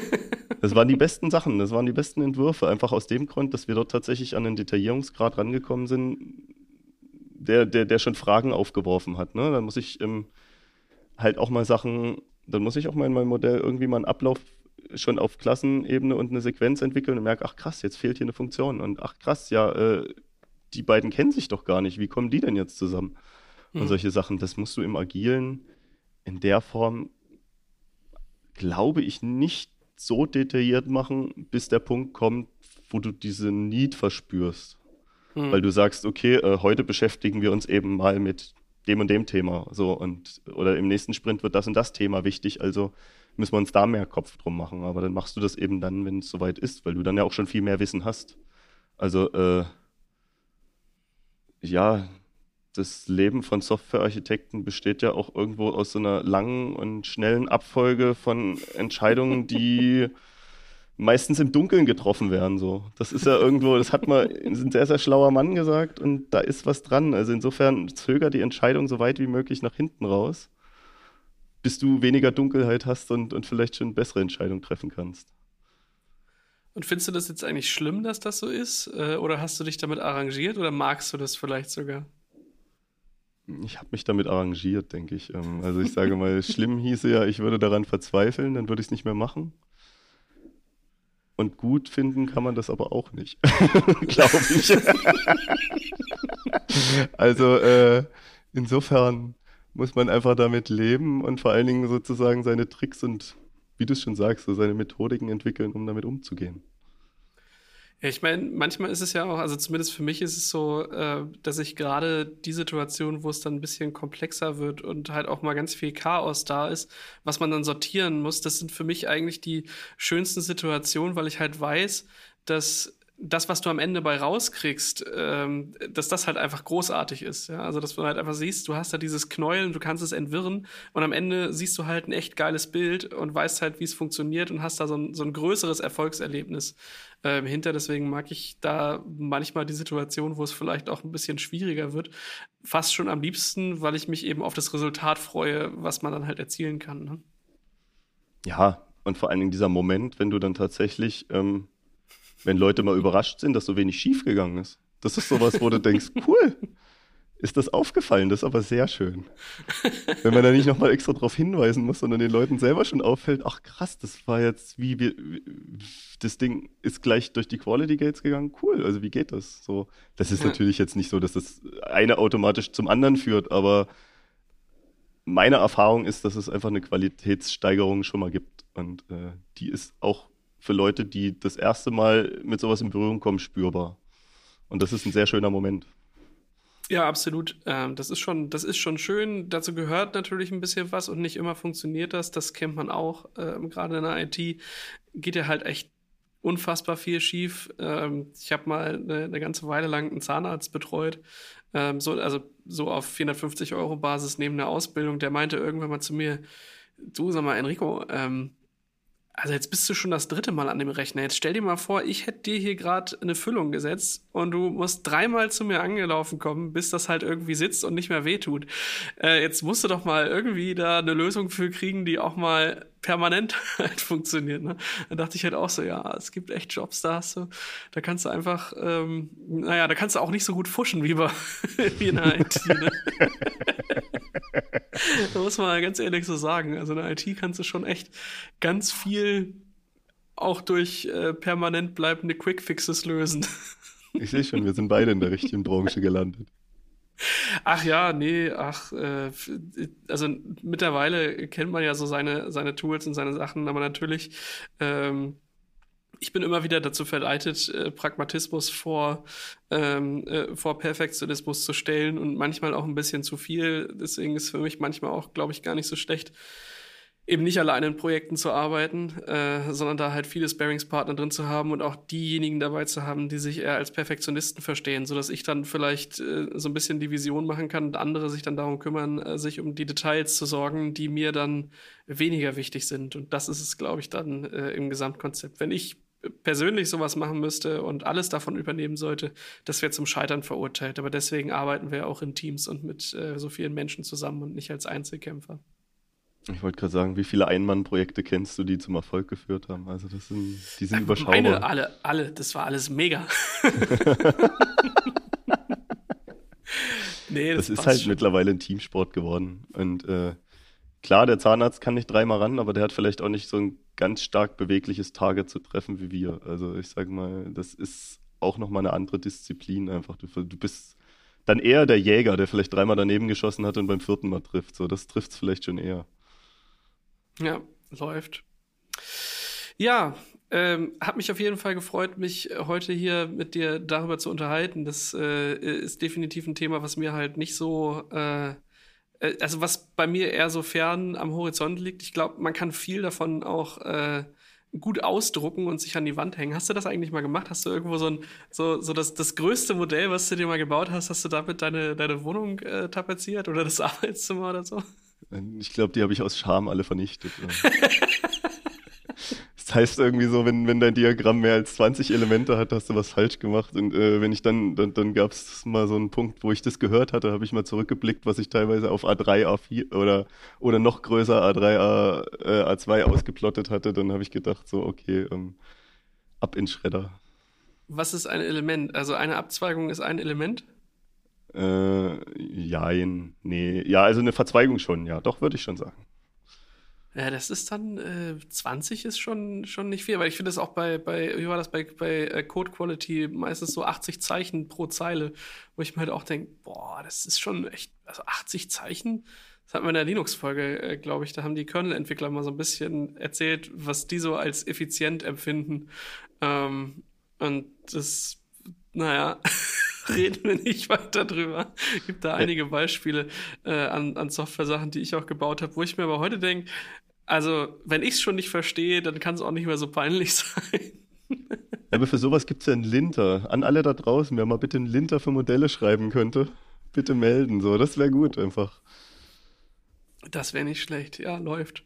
[LAUGHS] das waren die besten Sachen, das waren die besten Entwürfe. Einfach aus dem Grund, dass wir dort tatsächlich an einen Detaillierungsgrad rangekommen sind, der, der, der schon Fragen aufgeworfen hat. Ne? Da muss ich ähm, halt auch mal Sachen dann muss ich auch mal in meinem Modell irgendwie mal einen Ablauf schon auf Klassenebene und eine Sequenz entwickeln und merke, ach krass, jetzt fehlt hier eine Funktion und ach krass, ja, äh, die beiden kennen sich doch gar nicht, wie kommen die denn jetzt zusammen? Mhm. Und solche Sachen, das musst du im Agilen in der Form, glaube ich, nicht so detailliert machen, bis der Punkt kommt, wo du diese Need verspürst. Mhm. Weil du sagst, okay, äh, heute beschäftigen wir uns eben mal mit dem und dem Thema. So und oder im nächsten Sprint wird das und das Thema wichtig, also müssen wir uns da mehr Kopf drum machen. Aber dann machst du das eben dann, wenn es soweit ist, weil du dann ja auch schon viel mehr Wissen hast. Also äh, ja, das Leben von Softwarearchitekten besteht ja auch irgendwo aus so einer langen und schnellen Abfolge von Entscheidungen, die [LAUGHS] meistens im Dunkeln getroffen werden. So. Das ist ja irgendwo, das hat mal ein sehr, sehr schlauer Mann gesagt und da ist was dran. Also insofern zöger die Entscheidung so weit wie möglich nach hinten raus, bis du weniger Dunkelheit hast und, und vielleicht schon bessere Entscheidungen treffen kannst. Und findest du das jetzt eigentlich schlimm, dass das so ist? Äh, oder hast du dich damit arrangiert oder magst du das vielleicht sogar? Ich habe mich damit arrangiert, denke ich. Ähm, also ich sage mal, [LAUGHS] schlimm hieße ja, ich würde daran verzweifeln, dann würde ich es nicht mehr machen. Und gut finden kann man das aber auch nicht, [LAUGHS] glaube ich. [LAUGHS] also äh, insofern muss man einfach damit leben und vor allen Dingen sozusagen seine Tricks und, wie du es schon sagst, so seine Methodiken entwickeln, um damit umzugehen. Ja, ich meine, manchmal ist es ja auch, also zumindest für mich ist es so, äh, dass ich gerade die Situation, wo es dann ein bisschen komplexer wird und halt auch mal ganz viel Chaos da ist, was man dann sortieren muss, das sind für mich eigentlich die schönsten Situationen, weil ich halt weiß, dass das, was du am Ende bei rauskriegst, ähm, dass das halt einfach großartig ist. Ja? Also, dass du halt einfach siehst, du hast da dieses Knäulen, du kannst es entwirren und am Ende siehst du halt ein echt geiles Bild und weißt halt, wie es funktioniert und hast da so ein, so ein größeres Erfolgserlebnis äh, hinter. Deswegen mag ich da manchmal die Situation, wo es vielleicht auch ein bisschen schwieriger wird, fast schon am liebsten, weil ich mich eben auf das Resultat freue, was man dann halt erzielen kann. Ne? Ja, und vor allen Dingen dieser Moment, wenn du dann tatsächlich ähm wenn Leute mal überrascht sind, dass so wenig schief gegangen ist. Das ist sowas, wo du denkst, [LAUGHS] cool, ist das aufgefallen, das ist aber sehr schön. Wenn man da nicht nochmal extra darauf hinweisen muss, sondern den Leuten selber schon auffällt, ach krass, das war jetzt wie, wie das Ding ist gleich durch die Quality Gates gegangen, cool, also wie geht das? So, das ist ja. natürlich jetzt nicht so, dass das eine automatisch zum anderen führt, aber meine Erfahrung ist, dass es einfach eine Qualitätssteigerung schon mal gibt und äh, die ist auch für Leute, die das erste Mal mit sowas in Berührung kommen, spürbar. Und das ist ein sehr schöner Moment. Ja, absolut. Ähm, das ist schon, das ist schon schön. Dazu gehört natürlich ein bisschen was und nicht immer funktioniert das. Das kennt man auch. Ähm, Gerade in der IT geht ja halt echt unfassbar viel schief. Ähm, ich habe mal eine, eine, ganze Weile lang einen Zahnarzt betreut, ähm, so, also so auf 450 Euro Basis neben der Ausbildung. Der meinte irgendwann mal zu mir, du sag mal, Enrico, ähm, also jetzt bist du schon das dritte Mal an dem Rechner. Jetzt stell dir mal vor, ich hätte dir hier gerade eine Füllung gesetzt und du musst dreimal zu mir angelaufen kommen, bis das halt irgendwie sitzt und nicht mehr wehtut. Äh, jetzt musst du doch mal irgendwie da eine Lösung für kriegen, die auch mal permanent [LAUGHS] halt funktioniert. Ne? Da dachte ich halt auch so, ja, es gibt echt Jobs, da hast du, da kannst du einfach, ähm, naja, da kannst du auch nicht so gut fuschen wie, bei, [LAUGHS] wie in der IT. Ne? [LAUGHS] [LAUGHS] da muss man ganz ehrlich so sagen. Also in der IT kannst du schon echt ganz viel auch durch äh, permanent bleibende Quickfixes lösen. [LAUGHS] Ich sehe schon, wir sind beide in der richtigen Branche gelandet. Ach ja, nee, ach, äh, also mittlerweile kennt man ja so seine, seine Tools und seine Sachen, aber natürlich, ähm, ich bin immer wieder dazu verleitet, äh, Pragmatismus vor, ähm, äh, vor Perfektionismus zu stellen und manchmal auch ein bisschen zu viel. Deswegen ist für mich manchmal auch, glaube ich, gar nicht so schlecht, eben nicht alleine in Projekten zu arbeiten, äh, sondern da halt viele Sparingspartner drin zu haben und auch diejenigen dabei zu haben, die sich eher als Perfektionisten verstehen, sodass ich dann vielleicht äh, so ein bisschen die Vision machen kann und andere sich dann darum kümmern, äh, sich um die Details zu sorgen, die mir dann weniger wichtig sind. Und das ist es, glaube ich, dann äh, im Gesamtkonzept. Wenn ich persönlich sowas machen müsste und alles davon übernehmen sollte, das wäre zum Scheitern verurteilt. Aber deswegen arbeiten wir auch in Teams und mit äh, so vielen Menschen zusammen und nicht als Einzelkämpfer. Ich wollte gerade sagen, wie viele Einmannprojekte kennst du, die zum Erfolg geführt haben? Also das sind, die sind überschaubar. Meine, alle, alle, das war alles mega. [LAUGHS] nee, das, das ist halt schon. mittlerweile ein Teamsport geworden. Und äh, klar, der Zahnarzt kann nicht dreimal ran, aber der hat vielleicht auch nicht so ein ganz stark bewegliches Target zu treffen wie wir. Also ich sage mal, das ist auch nochmal eine andere Disziplin einfach. Du, du bist dann eher der Jäger, der vielleicht dreimal daneben geschossen hat und beim vierten Mal trifft. So, das trifft es vielleicht schon eher. Ja, läuft. Ja, ähm, hat mich auf jeden Fall gefreut, mich heute hier mit dir darüber zu unterhalten. Das äh, ist definitiv ein Thema, was mir halt nicht so, äh, äh also was bei mir eher so fern am Horizont liegt. Ich glaube, man kann viel davon auch äh, gut ausdrucken und sich an die Wand hängen. Hast du das eigentlich mal gemacht? Hast du irgendwo so ein, so, so das, das größte Modell, was du dir mal gebaut hast, hast du damit deine, deine Wohnung äh, tapeziert oder das [LAUGHS] Arbeitszimmer oder so? Ich glaube, die habe ich aus Scham alle vernichtet. [LAUGHS] das heißt irgendwie so, wenn, wenn dein Diagramm mehr als 20 Elemente hat, hast du was falsch gemacht. Und äh, wenn ich dann, dann, dann gab es mal so einen Punkt, wo ich das gehört hatte, habe ich mal zurückgeblickt, was ich teilweise auf A3, A4 oder, oder noch größer A3, A, äh, A2 ausgeplottet hatte. Dann habe ich gedacht, so, okay, ähm, ab in Schredder. Was ist ein Element? Also eine Abzweigung ist ein Element? Äh, jein, nee. Ja, also eine Verzweigung schon, ja, doch, würde ich schon sagen. Ja, das ist dann, äh, 20 ist schon, schon nicht viel, weil ich finde es auch bei, bei, wie war das bei, bei äh, Code Quality meistens so 80 Zeichen pro Zeile, wo ich mir halt auch denke, boah, das ist schon echt, also 80 Zeichen, das hatten wir in der Linux-Folge, äh, glaube ich, da haben die Kernel-Entwickler mal so ein bisschen erzählt, was die so als effizient empfinden. Ähm, und das, naja. [LAUGHS] reden wir nicht weiter drüber. Gibt da einige Beispiele äh, an, an Software-Sachen, die ich auch gebaut habe, wo ich mir aber heute denke, also wenn ich es schon nicht verstehe, dann kann es auch nicht mehr so peinlich [LAUGHS] sein. Aber für sowas gibt es ja einen Linter. An alle da draußen, wer mal bitte einen Linter für Modelle schreiben könnte, bitte melden. So, das wäre gut einfach. Das wäre nicht schlecht. Ja, läuft.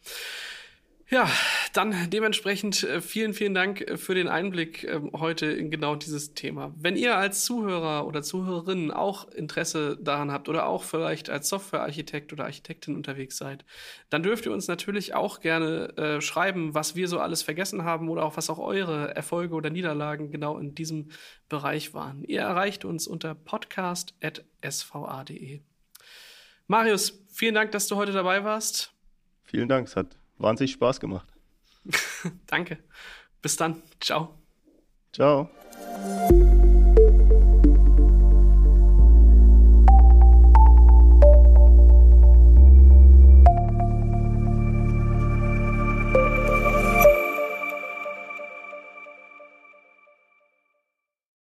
Ja, dann dementsprechend äh, vielen, vielen Dank äh, für den Einblick ähm, heute in genau dieses Thema. Wenn ihr als Zuhörer oder Zuhörerin auch Interesse daran habt oder auch vielleicht als Softwarearchitekt oder Architektin unterwegs seid, dann dürft ihr uns natürlich auch gerne äh, schreiben, was wir so alles vergessen haben oder auch was auch eure Erfolge oder Niederlagen genau in diesem Bereich waren. Ihr erreicht uns unter podcast.sva.de. Marius, vielen Dank, dass du heute dabei warst. Vielen Dank, es hat wahnsinnig Spaß gemacht. [LAUGHS] Danke. Bis dann. Ciao. Ciao.